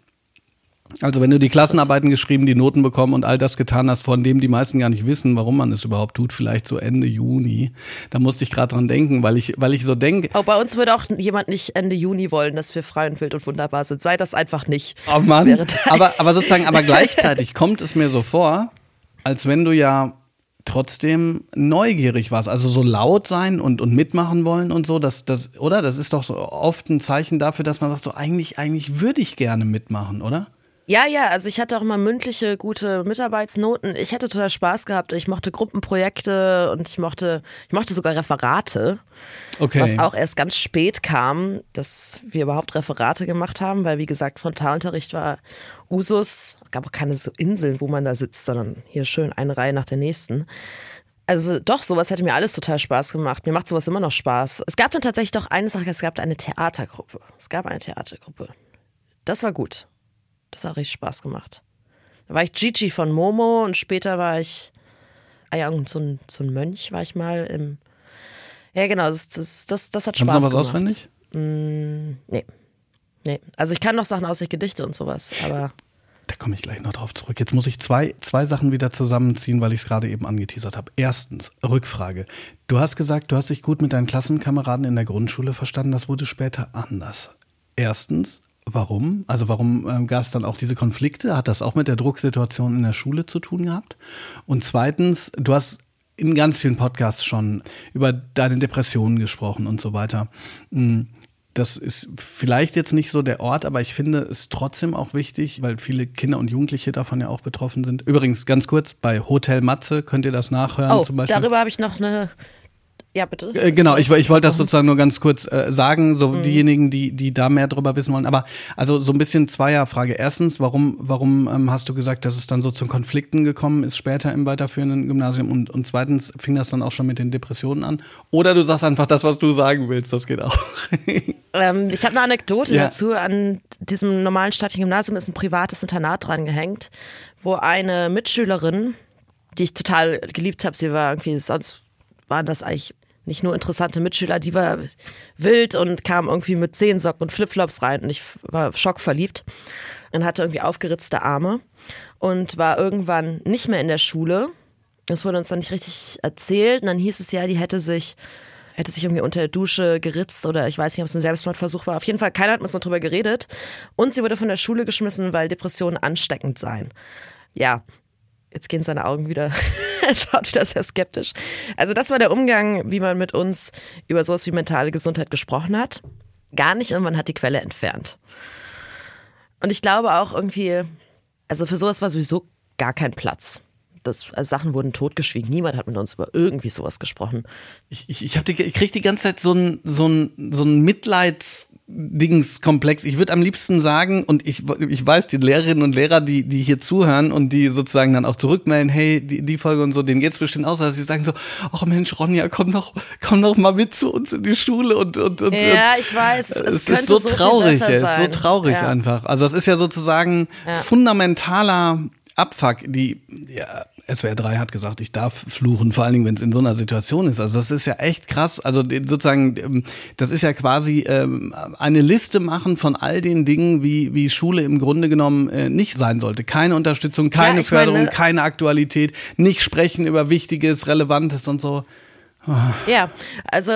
Also wenn du die Klassenarbeiten geschrieben, die Noten bekommen und all das getan hast, von dem die meisten gar nicht wissen, warum man es überhaupt tut, vielleicht so Ende Juni, da musste ich gerade dran denken, weil ich, weil ich so denke, Auch bei uns würde auch jemand nicht Ende Juni wollen, dass wir frei und wild und wunderbar sind. Sei das einfach nicht. oh Mann, aber, aber sozusagen, aber gleichzeitig kommt es mir so vor, als wenn du ja trotzdem neugierig warst, also so laut sein und, und mitmachen wollen und so, das, das, oder? Das ist doch so oft ein Zeichen dafür, dass man sagt, so eigentlich, eigentlich würde ich gerne mitmachen, oder? Ja, ja, also ich hatte auch immer mündliche, gute Mitarbeitsnoten. Ich hätte total Spaß gehabt. Ich mochte Gruppenprojekte und ich mochte, ich mochte sogar Referate. Okay. Was auch erst ganz spät kam, dass wir überhaupt Referate gemacht haben, weil wie gesagt, Frontalunterricht war Usus. Es gab auch keine so Inseln, wo man da sitzt, sondern hier schön eine Reihe nach der nächsten. Also doch, sowas hätte mir alles total Spaß gemacht. Mir macht sowas immer noch Spaß. Es gab dann tatsächlich doch eine Sache, es gab eine Theatergruppe. Es gab eine Theatergruppe. Das war gut. Das hat richtig Spaß gemacht. Da war ich Gigi von Momo und später war ich, ah ja, so ein, so ein Mönch war ich mal im, Ja, genau, das, das, das, das hat Kannst Spaß du noch was gemacht. auswendig? Mm, nee. Nee. Also ich kann noch Sachen aus, Gedichte und sowas, aber Da komme ich gleich noch drauf zurück. Jetzt muss ich zwei, zwei Sachen wieder zusammenziehen, weil ich es gerade eben angeteasert habe. Erstens, Rückfrage. Du hast gesagt, du hast dich gut mit deinen Klassenkameraden in der Grundschule verstanden. Das wurde später anders. Erstens, warum? Also warum ähm, gab es dann auch diese Konflikte? Hat das auch mit der Drucksituation in der Schule zu tun gehabt? Und zweitens, du hast in ganz vielen Podcasts schon über deine Depressionen gesprochen und so weiter. Hm, Das ist vielleicht jetzt nicht so der Ort, aber ich finde es trotzdem auch wichtig, weil viele Kinder und Jugendliche davon ja auch betroffen sind. Übrigens, ganz kurz, bei Hotel Matze könnt ihr das nachhören oh, zum Beispiel. darüber habe ich noch eine. Ja, bitte. Äh, Genau, ich, ich wollte das sozusagen nur ganz kurz äh, sagen, so diejenigen, die, die da mehr drüber wissen wollen. Aber also so ein bisschen Zweierfrage. Erstens, warum, warum ähm, hast du gesagt, dass es dann so zu Konflikten gekommen ist später im weiterführenden Gymnasium? Und, und zweitens, fing das dann auch schon mit den Depressionen an? Oder du sagst einfach das, was du sagen willst, das geht auch. Ähm, ich habe eine Anekdote Ja. dazu. An diesem normalen staatlichen Gymnasium ist ein privates Internat dran gehängt, wo eine Mitschülerin, die ich total geliebt habe, sie war irgendwie, sonst waren das eigentlich nicht nur interessante Mitschüler, die war wild und kam irgendwie mit Zehensocken und Flipflops rein und ich war schockverliebt und hatte irgendwie aufgeritzte Arme und war irgendwann nicht mehr in der Schule. Das wurde uns dann nicht richtig erzählt und dann hieß es ja, die hätte sich hätte sich irgendwie unter der Dusche geritzt oder ich weiß nicht, ob es ein Selbstmordversuch war. Auf jeden Fall, keiner hat mit uns noch drüber geredet. Und sie wurde von der Schule geschmissen, weil Depressionen ansteckend seien. Ja, jetzt gehen seine Augen wieder, er schaut wieder sehr skeptisch. Also das war der Umgang, wie man mit uns über sowas wie mentale Gesundheit gesprochen hat. Gar nicht und man hat die Quelle entfernt. Und ich glaube auch irgendwie, also für sowas war sowieso gar kein Platz. Das, also Sachen wurden totgeschwiegen. Niemand hat mit uns über irgendwie sowas gesprochen. Ich, ich, ich, die, ich kriege die ganze Zeit so ein, so ein, so ein Mitleidsdingskomplex. Ich würde am liebsten sagen, und ich, ich weiß, die Lehrerinnen und Lehrer, die, die hier zuhören und die sozusagen dann auch zurückmelden, hey, die, die Folge und so, denen geht's bestimmt aus, dass sie sagen so, ach Mensch, Ronja, komm doch, komm doch mal mit zu uns in die Schule und, und, und Ja, und, ich weiß. Es, es ist so so traurig, es ist so traurig ja. einfach. Also es ist ja sozusagen Ja. fundamentaler Abfuck. Die ja, SWR 3 hat gesagt, ich darf fluchen, vor allen Dingen, wenn es in so einer Situation ist. Also das ist ja echt krass. Also sozusagen, ähm, das ist ja quasi ähm, eine Liste machen von all den Dingen, wie, wie Schule im Grunde genommen äh, nicht sein sollte. Keine Unterstützung, keine meine- Förderung, keine Aktualität, nicht sprechen über Wichtiges, Relevantes und so. Ja, also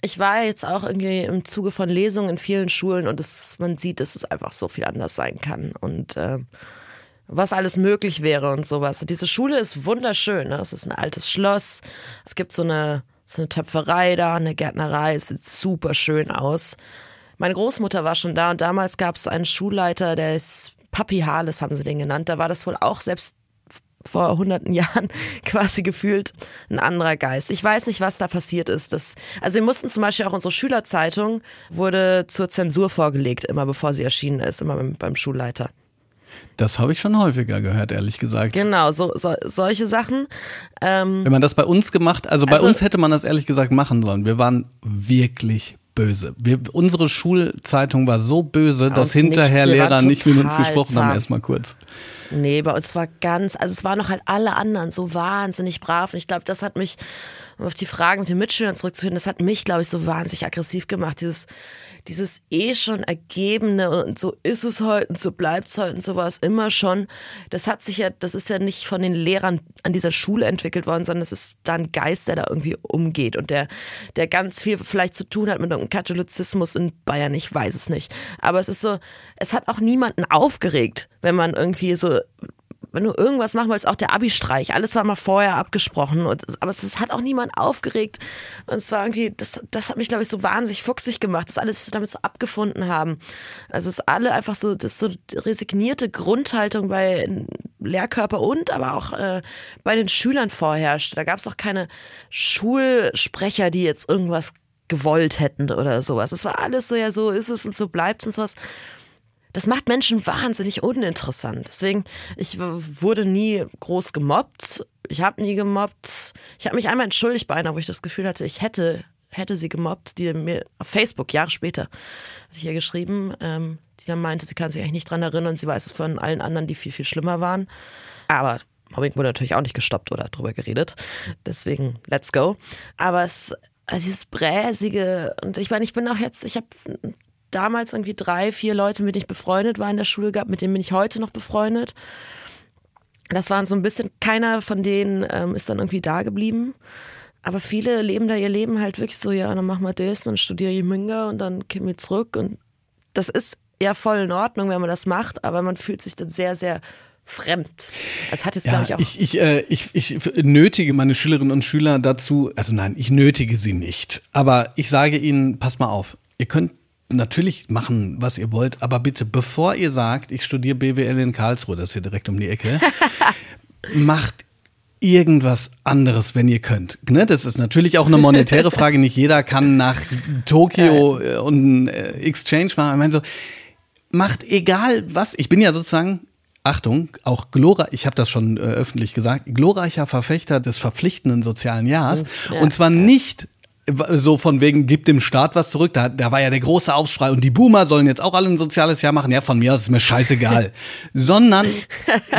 ich war jetzt auch irgendwie im Zuge von Lesungen in vielen Schulen und es, man sieht, dass es einfach so viel anders sein kann und äh, was alles möglich wäre und sowas. Diese Schule ist wunderschön. Ne? Es ist ein altes Schloss. Es gibt so eine, so eine Töpferei da, eine Gärtnerei. Es sieht super schön aus. Meine Großmutter war schon da und damals gab es einen Schulleiter, der ist Papi Hales, haben sie den genannt. Da war das wohl auch selbst vor hunderten Jahren quasi gefühlt ein anderer Geist. Ich weiß nicht, was da passiert ist. Das, also wir mussten zum Beispiel auch unsere Schülerzeitung wurde zur Zensur vorgelegt, immer bevor sie erschienen ist, immer beim, beim Schulleiter. Das habe ich schon häufiger gehört, ehrlich gesagt. Genau, so, so solche Sachen. Ähm, Wenn man das bei uns gemacht, also bei Also- uns hätte man das ehrlich gesagt machen sollen. Wir waren wirklich böse. Wir, unsere Schulzeitung war so böse, dass hinterher nichts. Lehrer nicht mit uns gesprochen haben. zahm. Erstmal kurz. Nee, bei uns war ganz, also es waren noch halt alle anderen so wahnsinnig brav. Und ich glaube, das hat mich, um auf die Fragen mit den Mitschülern zurückzuführen, das hat mich, glaube ich, so wahnsinnig aggressiv gemacht. Dieses, dieses eh schon Ergebene und so ist es heute und so bleibt es heute und so war es immer schon. Das hat sich ja, das ist ja nicht von den Lehrern an dieser Schule entwickelt worden, sondern es ist da ein Geist, der da irgendwie umgeht und der, der ganz viel vielleicht zu tun hat mit irgendeinem Katholizismus in Bayern. Ich weiß es nicht. Aber es ist so, es hat auch niemanden aufgeregt, wenn man irgendwie so wenn du irgendwas machen wolltest, auch der Abi-Streich, alles war mal vorher abgesprochen, und, aber es, es hat auch niemand aufgeregt. Und es war irgendwie, das, das hat mich, glaube ich, so wahnsinnig fuchsig gemacht, dass alle sich damit so abgefunden haben. Also es ist alle einfach so, das ist so resignierte Grundhaltung bei Lehrkörper und aber auch äh, bei den Schülern vorherrscht. Da gab es auch keine Schulsprecher, die jetzt irgendwas gewollt hätten oder sowas. Es war alles so, ja, so ist es und so bleibt es und sowas das macht Menschen wahnsinnig uninteressant. Deswegen, ich wurde nie groß gemobbt. Ich habe nie gemobbt. Ich habe mich einmal entschuldigt bei einer, wo ich das Gefühl hatte, ich hätte, hätte sie gemobbt, die mir auf Facebook, Jahre später, hatte ich ihr geschrieben, ähm, die dann meinte, sie kann sich eigentlich nicht dran erinnern. Sie weiß es von allen anderen, die viel, viel schlimmer waren. Aber Mobbing wurde natürlich auch nicht gestoppt oder drüber geredet. Deswegen, let's go. Aber es, also dieses Bräsige. Und ich meine, ich bin auch jetzt, ich habe damals irgendwie drei, vier Leute, mit denen ich befreundet war in der Schule gehabt, mit denen bin ich heute noch befreundet. Das waren so ein bisschen, keiner von denen ähm, ist dann irgendwie da geblieben. Aber viele leben da ihr Leben halt wirklich so, ja, dann machen wir das, dann studiere ich Münga und dann kommen wir zurück. Und das ist ja voll in Ordnung, wenn man das macht, aber man fühlt sich dann sehr, sehr fremd. Das hat jetzt, ja, glaube ich, auch. Ich, ich, äh, ich, ich nötige meine Schülerinnen und Schüler dazu, also nein, ich nötige sie nicht. Aber ich sage ihnen, pass mal auf, ihr könnt natürlich machen, was ihr wollt, aber bitte, bevor ihr sagt, ich studiere BWL in Karlsruhe, das ist hier direkt um die Ecke, macht irgendwas anderes, wenn ihr könnt. Ne? Das ist natürlich auch eine monetäre Frage. Nicht jeder kann nach Tokio äh, und äh, Exchange machen. Ich meine so, macht egal was. Ich bin ja sozusagen Achtung, auch Glora, ich habe das schon äh, öffentlich gesagt, glorreicher Verfechter des verpflichtenden sozialen Jahres. Ja. Und zwar nicht so von wegen, gibt dem Staat was zurück. Da, da war ja der große Aufschrei und die Boomer sollen jetzt auch alle ein soziales Jahr machen. Ja, von mir aus ist mir scheißegal. sondern,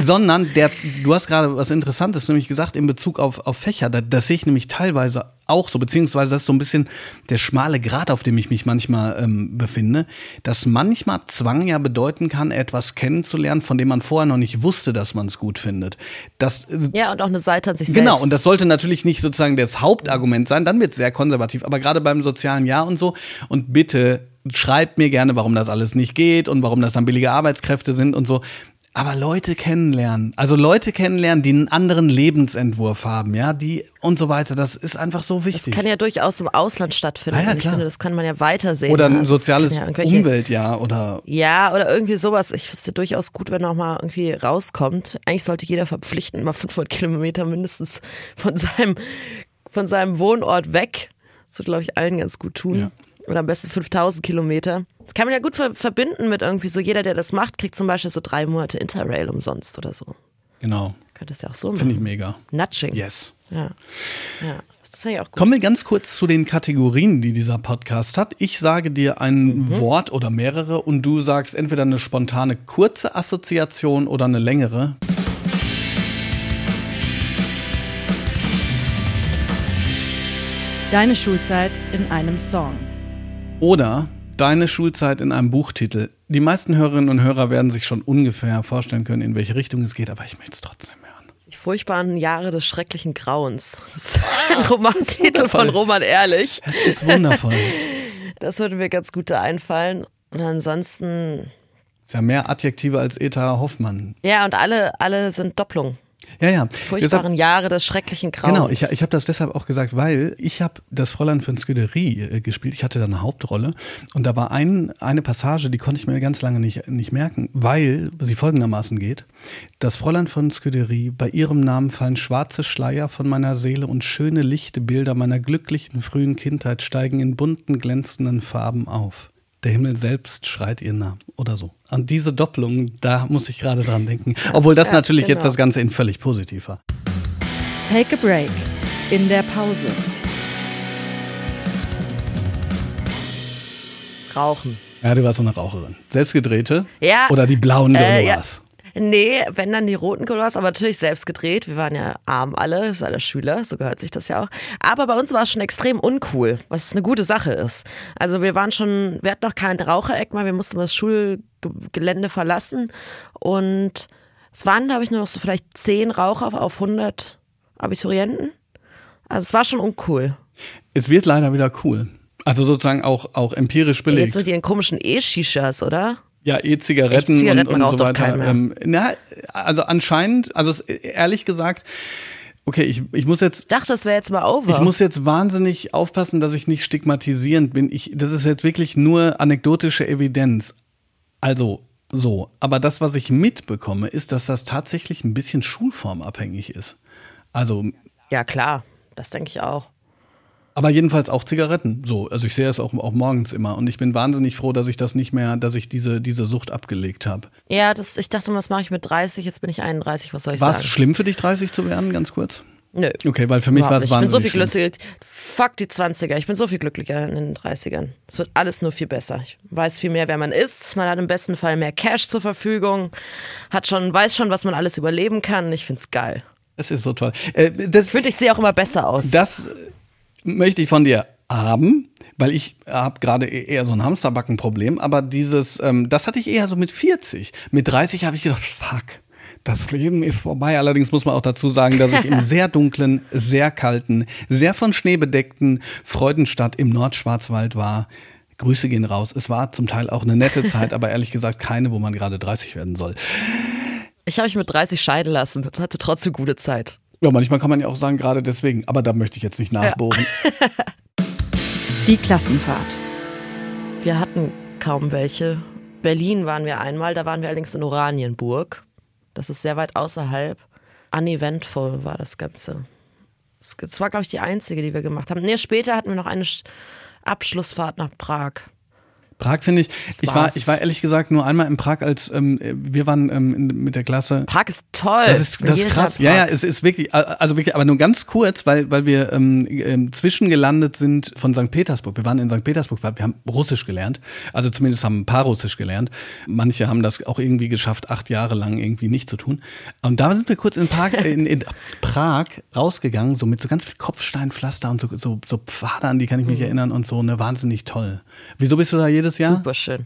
sondern der, du hast gerade was Interessantes nämlich gesagt in Bezug auf, auf Fächer. Da, das sehe ich nämlich teilweise auch so, beziehungsweise das ist so ein bisschen der schmale Grat, auf dem ich mich manchmal ähm, befinde, dass manchmal Zwang ja bedeuten kann, etwas kennenzulernen, von dem man vorher noch nicht wusste, dass man es gut findet. Das, äh, ja, und auch eine Seite an sich genau, selbst. Genau, und das sollte natürlich nicht sozusagen das Hauptargument sein, dann wird es sehr konservativ, aber gerade beim sozialen Jahr und so, und bitte schreibt mir gerne, warum das alles nicht geht und warum das dann billige Arbeitskräfte sind und so aber Leute kennenlernen, also Leute kennenlernen, die einen anderen Lebensentwurf haben, ja, die und so weiter, das ist einfach so wichtig. Das kann ja durchaus im Ausland stattfinden. Ah ja, ich finde, das kann man ja weitersehen. Oder ein soziales ja Umweltjahr oder. Ja, oder irgendwie sowas. Ich wüsste durchaus gut, wenn auch mal irgendwie rauskommt. Eigentlich sollte jeder verpflichten, mal 500 Kilometer mindestens von seinem, von seinem Wohnort weg. Das wird, glaube ich, allen ganz gut tun. Ja. Oder am besten 5000 Kilometer. Das kann man ja gut ver verbinden mit irgendwie so, jeder, der das macht, kriegt zum Beispiel so drei Monate Interrail umsonst oder so. Genau. Könnte es ja auch so machen. Finde ich mega. Nudging. Yes. Ja. ja. Das ich auch gut. Kommen wir ganz kurz zu den Kategorien, die dieser Podcast hat. Ich sage dir ein mhm. Wort oder mehrere und du sagst entweder eine spontane kurze Assoziation oder eine längere. Deine Schulzeit in einem Song. Oder deine Schulzeit in einem Buchtitel. Die meisten Hörerinnen und Hörer werden sich schon ungefähr vorstellen können, in welche Richtung es geht, aber ich möchte es trotzdem hören. Die furchtbaren Jahre des schrecklichen Grauens. Das ist ein Romantitel von Roman Ehrlich. Es ist wundervoll. Das würde mir ganz gut da einfallen. Und ansonsten. Ist ja mehr Adjektive als Eta Hoffmann. Ja, und alle, alle sind Doppelung. Ja, ja. Furchtbaren deshalb, Jahre des schrecklichen Grauens. Genau, ich, ich habe das deshalb auch gesagt, weil ich habe das Fräulein von Scuderie äh, gespielt. Ich hatte da eine Hauptrolle und da war ein, eine Passage, die konnte ich mir ganz lange nicht, nicht merken, weil sie folgendermaßen geht. Das Fräulein von Scuderie, bei ihrem Namen fallen schwarze Schleier von meiner Seele und schöne lichte Bilder meiner glücklichen frühen Kindheit steigen in bunten, glänzenden Farben auf. Der Himmel selbst schreit ihr Namen oder so. An diese Doppelung, da muss ich gerade dran denken. Obwohl das ja, natürlich genau. jetzt das Ganze in völlig positiv war. Take a break. In der Pause. Rauchen. Ja, du warst so eine Raucherin. Selbstgedrehte? Ja. Oder die blauen Galois? Äh, ja. Nee, wenn dann die roten Couleurs, aber natürlich selbst gedreht. Wir waren ja arm alle, das alle Schüler, so gehört sich das ja auch. Aber bei uns war es schon extrem uncool, was eine gute Sache ist. Also wir waren schon, wir hatten noch kein Rauchereck mal, wir mussten das Schulgelände verlassen und es waren, glaube ich, nur noch so vielleicht zehn Raucher auf 100 Abiturienten. Also es war schon uncool. Es wird leider wieder cool. Also sozusagen auch, auch empirisch belegt. Jetzt mit ihren komischen E-Shishas, oder? Ja, E-Zigaretten und, und so weiter. Ähm, na, also anscheinend, also es, ehrlich gesagt, okay, ich, ich muss jetzt. Ich dachte, das wäre jetzt mal over. Ich muss jetzt wahnsinnig aufpassen, dass ich nicht stigmatisierend bin. Ich, das ist jetzt wirklich nur anekdotische Evidenz. Also, so. Aber das, was ich mitbekomme, ist, dass das tatsächlich ein bisschen schulformabhängig ist. Also. Ja, klar. Das denke ich auch. Aber jedenfalls auch Zigaretten. So, also ich sehe es auch, auch morgens immer. Und ich bin wahnsinnig froh, dass ich das nicht mehr, dass ich diese, diese Sucht abgelegt habe. Ja, das, ich dachte, was mache ich mit 30? Jetzt bin ich 31, was soll ich War's sagen? War es schlimm für dich, 30 zu werden, ganz kurz? Nö. Okay, weil für mich war es wahnsinnig. Ich bin so viel glücklicher. Fuck die 20er. Ich bin so viel glücklicher in den 30ern. Es wird alles nur viel besser. Ich weiß viel mehr, wer man ist. Man hat im besten Fall mehr Cash zur Verfügung. Hat schon, weiß schon, was man alles überleben kann. Ich find's geil. Es ist so toll. Äh, das, ich finde, ich sehe auch immer besser aus. Das möchte ich von dir haben, weil ich habe gerade e-, eher so ein Hamsterbackenproblem, aber dieses, ähm, das hatte ich eher so mit 40. Mit 30 habe ich gedacht, fuck, das Leben ist vorbei. Allerdings muss man auch dazu sagen, dass ich im sehr dunklen, sehr kalten, sehr von Schnee bedeckten Freudenstadt im Nordschwarzwald war. Grüße gehen raus. Es war zum Teil auch eine nette Zeit, aber ehrlich gesagt keine, wo man gerade 30 werden soll. Ich habe mich mit 30 scheiden lassen und hatte trotzdem gute Zeit. Ja, manchmal kann man ja auch sagen, gerade deswegen. Aber da möchte ich jetzt nicht nachbohren. Ja. Die Klassenfahrt. Wir hatten kaum welche. Berlin waren wir einmal, da waren wir allerdings in Oranienburg. Das ist sehr weit außerhalb. Uneventful war das Ganze. Es war, glaube ich, die einzige, die wir gemacht haben. Nee, später hatten wir noch eine Abschlussfahrt nach Prag. Prag finde ich, ich war, ich war ehrlich gesagt nur einmal in Prag, als ähm, wir waren ähm, mit der Klasse. Prag ist toll. Das ist, das ist krass. Ja, ja, es ist wirklich, also wirklich, aber nur ganz kurz, weil, weil wir ähm, ähm, zwischengelandet sind von St. Petersburg. Wir waren in St. Petersburg, weil wir haben Russisch gelernt. Also zumindest haben ein paar Russisch gelernt. Manche haben das auch irgendwie geschafft, acht Jahre lang irgendwie nicht zu tun. Und da sind wir kurz in Prag, in, in Prag rausgegangen, so mit so ganz viel Kopfsteinpflaster und so, so, so Pfade, an die kann ich mich mhm. erinnern und so, ne, wahnsinnig toll. Wieso bist du da jedes Jahr? Super schön.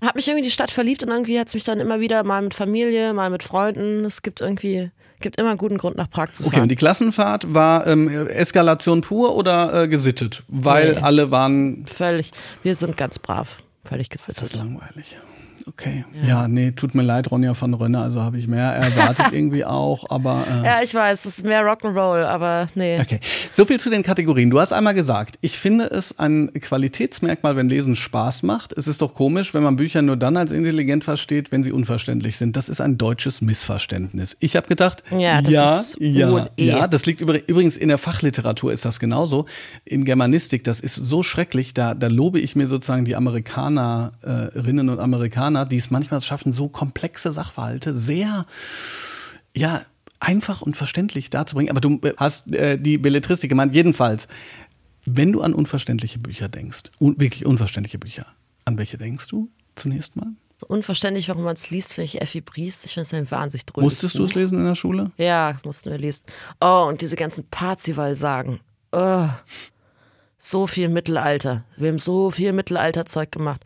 Hab mich irgendwie in die Stadt verliebt und irgendwie hat es mich dann immer wieder mal mit Familie, mal mit Freunden. Es gibt irgendwie gibt immer einen guten Grund nach Prag zu fahren. Okay, und die Klassenfahrt war ähm, Eskalation pur oder äh, gesittet? Weil nee. alle waren völlig. Wir sind ganz brav, völlig gesittet. Das ist langweilig. Okay. Ja. ja, nee, tut mir leid, Ronja von Rönne, also habe ich mehr erwartet irgendwie auch, aber. Äh ja, ich weiß, es ist mehr Rock'n'Roll, aber nee. Okay. So viel zu den Kategorien. Du hast einmal gesagt, ich finde es ein Qualitätsmerkmal, wenn Lesen Spaß macht. Es ist doch komisch, wenn man Bücher nur dann als intelligent versteht, wenn sie unverständlich sind. Das ist ein deutsches Missverständnis. Ich habe gedacht, ja, das ja, ist ja, ja, das liegt übrigens in der Fachliteratur ist das genauso. In Germanistik, das ist so schrecklich, da, da lobe ich mir sozusagen die Amerikanerinnen und Amerikaner Amerikaner, die es manchmal schaffen, so komplexe Sachverhalte sehr, ja, einfach und verständlich darzubringen. Aber du hast äh, die Belletristik gemeint. Jedenfalls, wenn du an unverständliche Bücher denkst, un wirklich unverständliche Bücher, an welche denkst du zunächst mal? So unverständlich, warum man es liest, finde ich Effi Briest. Ich finde es ein wahnsinnig dröge. Musstest du es lesen in der Schule? Ja, mussten wir lesen. Oh, und diese ganzen Parzival-Sagen. Oh, so viel Mittelalter. Wir haben so viel Mittelalterzeug gemacht.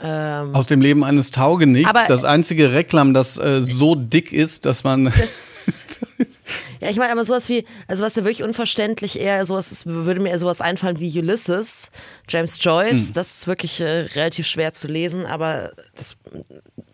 Ähm, Aus dem Leben eines Taugenichts. Aber, das einzige Reklam, das äh, so dick ist, dass man. Das, ja, ich meine, aber sowas wie, also was ja wirklich unverständlich eher sowas ist, würde mir eher sowas einfallen wie Ulysses, James Joyce. Hm. Das ist wirklich äh, relativ schwer zu lesen, aber das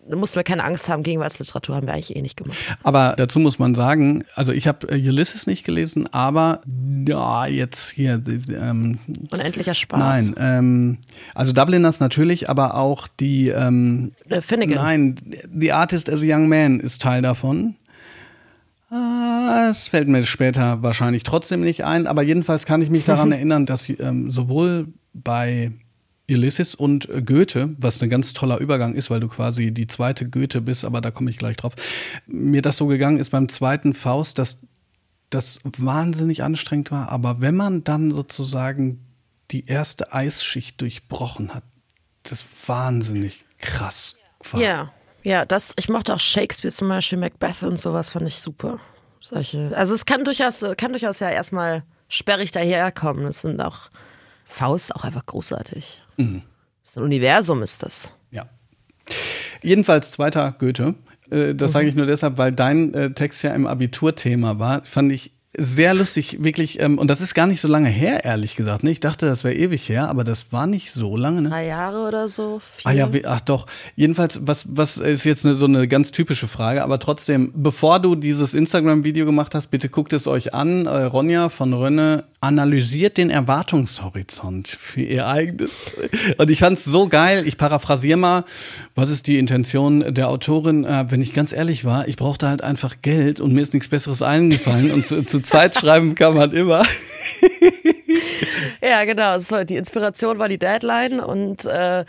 da mussten wir keine Angst haben, Gegenwartsliteratur haben wir eigentlich eh nicht gemacht. Aber dazu muss man sagen, also ich habe äh, Ulysses nicht gelesen, aber ja, jetzt hier. Ähm, Unendlicher Spaß. Nein, ähm, also Dubliners natürlich, aber auch die. Ähm, äh, Finnegan. Nein, The Artist as a Young Man ist Teil davon. Ah, es fällt mir später wahrscheinlich trotzdem nicht ein, aber jedenfalls kann ich mich daran erinnern, dass ähm, sowohl bei Ulysses und Goethe, was ein ganz toller Übergang ist, weil du quasi die zweite Goethe bist, aber da komme ich gleich drauf. Mir das so gegangen ist beim zweiten Faust, dass das wahnsinnig anstrengend war, aber wenn man dann sozusagen die erste Eisschicht durchbrochen hat, das wahnsinnig krass war. Ja, ja, das, ich mochte auch Shakespeare zum Beispiel, Macbeth und sowas fand ich super. Solche, also es kann durchaus, kann durchaus ja erstmal sperrig daherkommen. Es sind auch Faust auch einfach großartig. Mhm. Das ein Universum ist das. Ja. Jedenfalls zweiter Goethe. Äh, das mhm. sage ich nur deshalb, weil dein äh, Text ja im Abiturthema war. Fand ich sehr lustig, wirklich. Ähm, und das ist gar nicht so lange her, ehrlich gesagt. Ne? Ich dachte, das wäre ewig her, aber das war nicht so lange. Ne? Drei Jahre oder so. Vier. Ah ja, ach doch. Jedenfalls, was, was ist jetzt eine, so eine ganz typische Frage, aber trotzdem, bevor du dieses Instagram-Video gemacht hast, bitte guckt es euch an. Äh, Ronja von Rönne analysiert den Erwartungshorizont für ihr eigenes. Und ich fand es so geil. Ich paraphrasiere mal, was ist die Intention der Autorin? Äh, wenn ich ganz ehrlich war, ich brauchte halt einfach Geld und mir ist nichts Besseres eingefallen. Und zu, zu Zeit schreiben kann man immer. ja, genau. Die Inspiration war die Deadline und äh,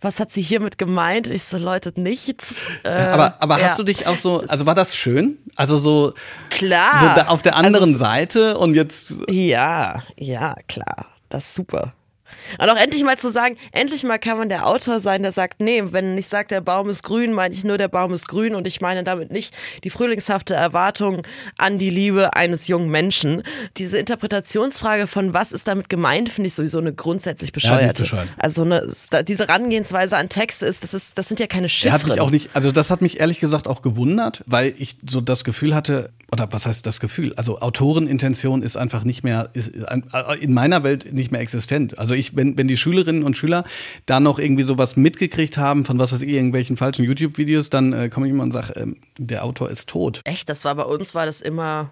was hat sie hiermit gemeint? Ich so, Leute, nichts. Äh, aber aber ja. hast du dich auch so, also war das schön? Also so klar. So auf der anderen also, Seite und jetzt. Ja, ja, klar. Das ist super. Und auch endlich mal zu sagen, endlich mal kann man der Autor sein, der sagt, nee, wenn ich sage, der Baum ist grün, meine ich nur, der Baum ist grün und ich meine damit nicht die frühlingshafte Erwartung an die Liebe eines jungen Menschen. Diese Interpretationsfrage von was ist damit gemeint, finde ich sowieso eine grundsätzlich bescheuerte. Ja, also eine, diese Herangehensweise an Texte ist, das ist, das sind ja keine Chiffren. Hat mich auch nicht, also das hat mich ehrlich gesagt auch gewundert, weil ich so das Gefühl hatte, oder was heißt das Gefühl? Also Autorenintention ist einfach nicht mehr, ist in meiner Welt nicht mehr existent. Also ich, wenn, wenn die Schülerinnen und Schüler da noch irgendwie sowas mitgekriegt haben von was weiß ich, irgendwelchen falschen YouTube-Videos, dann äh, komme ich immer und sage, ähm, der Autor ist tot. Echt? Das war bei uns, war das immer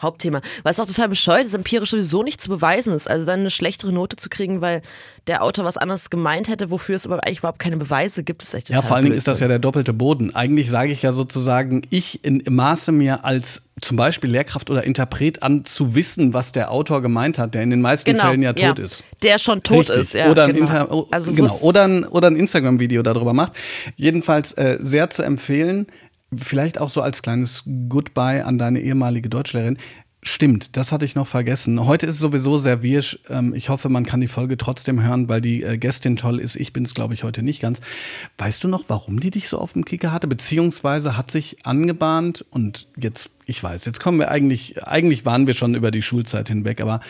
Hauptthema. Was auch total bescheuert ist, empirisch sowieso nicht zu beweisen ist. Also dann eine schlechtere Note zu kriegen, weil der Autor was anderes gemeint hätte, wofür es aber eigentlich überhaupt keine Beweise gibt, ist echt total Ja, vor allen Dingen ist das ja der doppelte Boden. Eigentlich sage ich ja sozusagen, ich in, Maße mir als zum Beispiel Lehrkraft oder Interpret an zu wissen, was der Autor gemeint hat, der in den meisten genau, Fällen ja tot ja. ist. Der schon tot Richtig. ist, ja. Oder ein, genau. Inter also genau. oder ein, oder ein Instagram-Video darüber macht. Jedenfalls äh, sehr zu empfehlen. Vielleicht auch so als kleines Goodbye an deine ehemalige Deutschlehrerin. Stimmt, das hatte ich noch vergessen. Heute ist es sowieso sehr wirsch. Ähm, ich hoffe, man kann die Folge trotzdem hören, weil die äh, Gästin toll ist. Ich bin es, glaube ich, heute nicht ganz. Weißt du noch, warum die dich so auf dem Kicker hatte? Beziehungsweise hat sich angebahnt und jetzt, ich weiß, jetzt kommen wir eigentlich, eigentlich waren wir schon über die Schulzeit hinweg, aber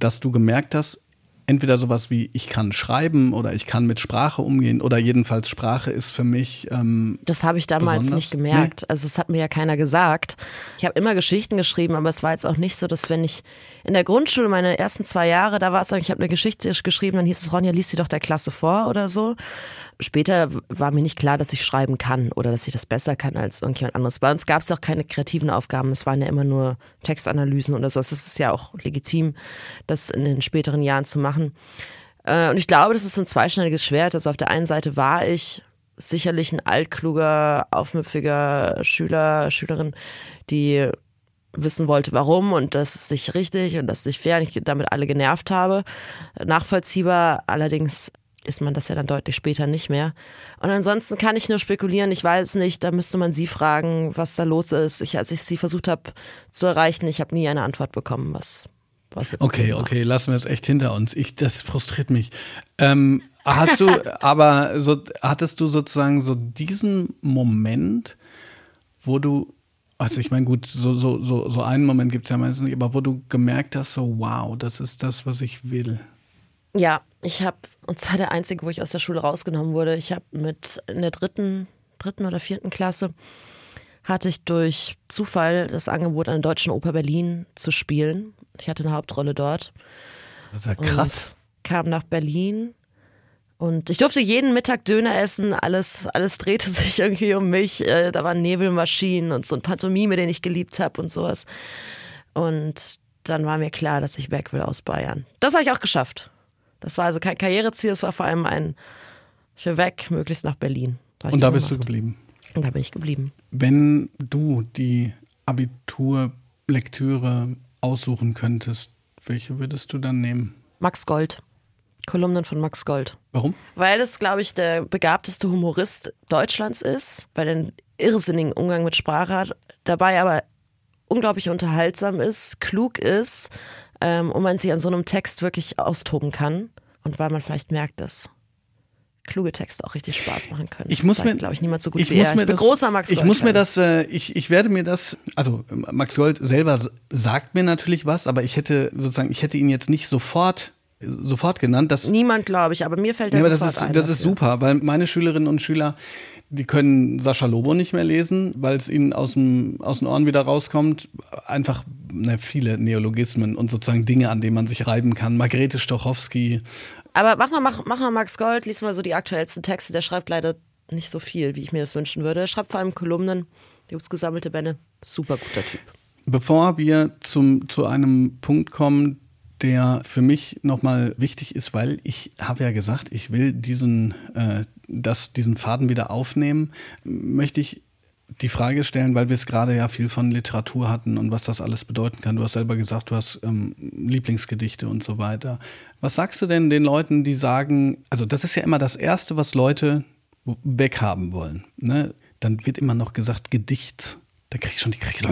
dass du gemerkt hast, entweder sowas wie ich kann schreiben oder ich kann mit Sprache umgehen oder jedenfalls Sprache ist für mich. Ähm, das habe ich damals besonders? nicht gemerkt. Nee. Also es hat mir ja keiner gesagt. Ich habe immer Geschichten geschrieben, aber es war jetzt auch nicht so, dass wenn ich in der Grundschule meine ersten zwei Jahre, da war es, ich habe eine Geschichte geschrieben, dann hieß es, Ronja, liest sie doch der Klasse vor oder so. Später war mir nicht klar, dass ich schreiben kann oder dass ich das besser kann als irgendjemand anderes. Bei uns gab es auch keine kreativen Aufgaben. Es waren ja immer nur Textanalysen oder so. Das ist ja auch legitim, das in den späteren Jahren zu machen. Und ich glaube, das ist ein zweischneidiges Schwert. Also auf der einen Seite war ich sicherlich ein altkluger, aufmüpfiger Schüler, Schülerin, die wissen wollte, warum und das ist nicht richtig und das ist nicht fair und ich damit alle genervt habe. Nachvollziehbar. Allerdings ist man das ja dann deutlich später nicht mehr. Und ansonsten kann ich nur spekulieren, ich weiß nicht, da müsste man sie fragen, was da los ist. Ich, als ich sie versucht habe zu erreichen, ich habe nie eine Antwort bekommen, was, was Okay, okay, lassen wir es echt hinter uns. Ich, das frustriert mich. Ähm, hast du, aber so, hattest du sozusagen so diesen Moment, wo du also ich meine, gut, so, so, so, so einen Moment gibt es ja meistens nicht, aber wo du gemerkt hast, so wow, das ist das, was ich will. Ja, ich habe, und zwar der einzige, wo ich aus der Schule rausgenommen wurde, ich habe mit in der dritten, dritten oder vierten Klasse hatte ich durch Zufall das Angebot, an der Deutschen Oper Berlin zu spielen. Ich hatte eine Hauptrolle dort. Das ist ja krass. Kam nach Berlin und ich durfte jeden Mittag Döner essen. Alles, alles drehte sich irgendwie um mich. Äh, Da waren Nebelmaschinen und so ein Pantomime, den ich geliebt habe und sowas. Und dann war mir klar, dass ich weg will aus Bayern. Das habe ich auch geschafft. Das war also kein Karriereziel, es war vor allem ein, ich will weg, möglichst nach Berlin. Da und da bist gemacht. du geblieben. Und da bin ich geblieben. Wenn du die Abiturlektüre aussuchen könntest, welche würdest du dann nehmen? Max Gold. Kolumnen von Max Gold. Warum? Weil es, glaube ich, der begabteste Humorist Deutschlands ist, weil er einen irrsinnigen Umgang mit Sprache hat, dabei aber unglaublich unterhaltsam ist, klug ist ähm, und man sich an so einem Text wirklich austoben kann und weil man vielleicht merkt, dass kluge Texte auch richtig Spaß machen können. Ich muss das mir, glaube ich, niemand so gut ich wie muss er. Mir ich bin das, großer Max Gold. Ich muss mir das, äh, ich, ich werde mir das, also Max Gold selber sagt mir natürlich was, aber ich hätte sozusagen, ich hätte ihn jetzt nicht sofort sofort genannt. Dass, Niemand, glaube ich, aber mir fällt ja, sofort das ist, ein. Das ist super, weil meine Schülerinnen und Schüler, die können Sascha Lobo nicht mehr lesen, weil es ihnen aus, dem, aus den Ohren wieder rauskommt. Einfach ne, viele Neologismen und sozusagen Dinge, an denen man sich reiben kann. Margrethe Stochowski. Aber mach mal, mach, mach mal Max Gold, lies mal so die aktuellsten Texte. Der schreibt leider nicht so viel, wie ich mir das wünschen würde. Er schreibt vor allem Kolumnen, die gesammelte Bände. Super guter Typ. Bevor wir zum, zu einem Punkt kommen, der für mich nochmal wichtig ist, weil ich habe ja gesagt, ich will diesen, äh, das, diesen Faden wieder aufnehmen, möchte ich die Frage stellen, weil wir es gerade ja viel von Literatur hatten und was das alles bedeuten kann. Du hast selber gesagt, du hast ähm, Lieblingsgedichte und so weiter. Was sagst du denn den Leuten, die sagen, also das ist ja immer das Erste, was Leute weghaben wollen. Ne? Dann wird immer noch gesagt, Gedicht da krieg ich schon die Krise.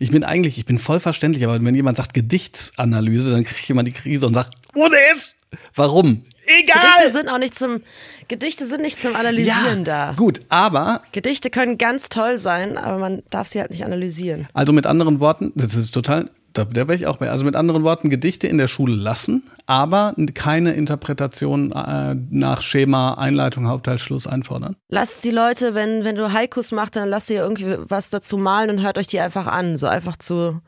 Ich bin eigentlich, ich bin voll verständlich, aber wenn jemand sagt Gedichtsanalyse, dann kriege ich immer die Krise und sage, ohne es! Warum? Egal. Gedichte sind auch nicht zum Gedichte sind nicht zum Analysieren ja, da. Gut, aber Gedichte können ganz toll sein, aber man darf sie halt nicht analysieren. Also mit anderen Worten, das ist total da, da wäre ich auch bei. Also mit anderen Worten, Gedichte in der Schule lassen, aber keine Interpretation äh, nach Schema, Einleitung, Hauptteil, Schluss einfordern. Lasst die Leute, wenn, wenn du Haikus macht, dann lasst ihr irgendwie was dazu malen und hört euch die einfach an. So einfach zu.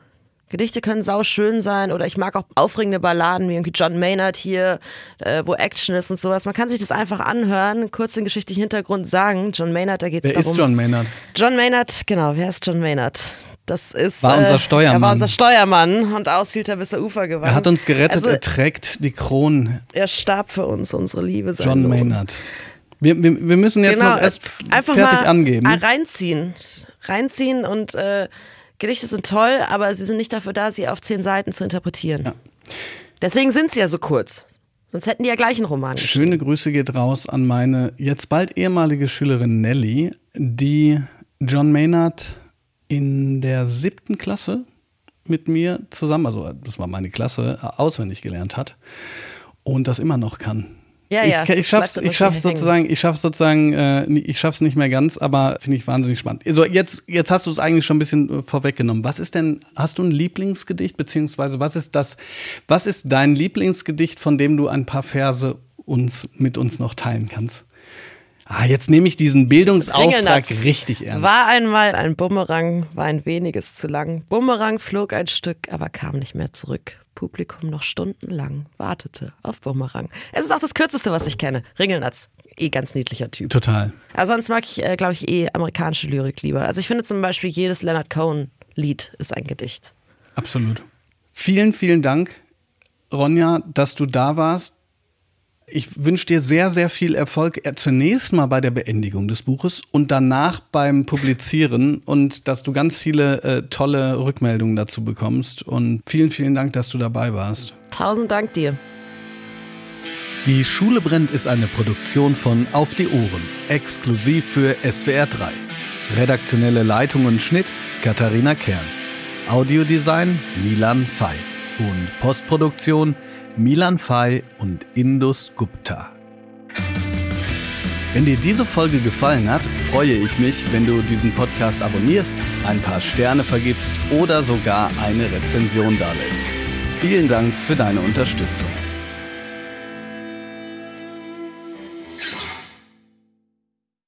Gedichte können sau schön sein oder ich mag auch aufregende Balladen wie irgendwie John Maynard hier, äh, wo Action ist und sowas. Man kann sich das einfach anhören, kurz den geschichtlichen Hintergrund sagen. John Maynard, da geht es darum. Wer ist John Maynard? John Maynard, genau, wer ist John Maynard? Das ist, war unser Steuermann. Er war unser Steuermann und aus hielt er bis er Ufer gewandt. Er hat uns gerettet, also, er trägt die Kronen. Er starb für uns, unsere Liebe. John Lohn. Maynard. Wir, wir, wir, müssen jetzt genau, noch erst einfach fertig mal angeben. Reinziehen. Reinziehen und äh, Gedichte sind toll, aber sie sind nicht dafür da, sie auf zehn Seiten zu interpretieren. Ja. Deswegen sind sie ja so kurz. Sonst hätten die ja gleich einen Roman. Schöne Grüße geht raus an meine jetzt bald ehemalige Schülerin Nelly, die John Maynard in der siebten Klasse mit mir zusammen, also das war meine Klasse, auswendig gelernt hat und das immer noch kann. Ja, ja. Ich, ich schaff's, ich schaff's sozusagen, ich schaff's sozusagen, äh, ich schaff's nicht mehr ganz, aber finde ich wahnsinnig spannend. Also jetzt, jetzt hast du es eigentlich schon ein bisschen äh, vorweggenommen. Was ist denn, hast du ein Lieblingsgedicht, beziehungsweise was ist das, was ist dein Lieblingsgedicht, von dem du ein paar Verse uns, mit uns noch teilen kannst? Ah, jetzt nehme ich diesen Bildungsauftrag richtig ernst. War einmal ein Bumerang, war ein weniges zu lang. Bumerang flog ein Stück, aber kam nicht mehr zurück. Publikum noch stundenlang wartete auf Bumerang. Es ist auch das kürzeste, was ich kenne. Ringelnatz. Eh ganz niedlicher Typ. Total. Also sonst mag ich, äh, glaube ich, eh amerikanische Lyrik lieber. Also ich finde zum Beispiel jedes Leonard Cohen-Lied ist ein Gedicht. Absolut. Vielen, vielen Dank, Ronja, dass du da warst ich wünsche dir sehr, sehr viel Erfolg äh, zunächst mal bei der Beendigung des Buches und danach beim Publizieren und dass du ganz viele äh, tolle Rückmeldungen dazu bekommst. Und vielen, vielen Dank, dass du dabei warst. Tausend Dank dir. Die Schule brennt ist eine Produktion von Auf die Ohren, exklusiv für SWR 3. Redaktionelle Leitung und Schnitt Katharina Kern. Audiodesign Milan Fei. Und Postproduktion Milan Fay und Indus Gupta. Wenn dir diese Folge gefallen hat, freue ich mich, wenn du diesen Podcast abonnierst, ein paar Sterne vergibst oder sogar eine Rezension dalässt. Vielen Dank für deine Unterstützung.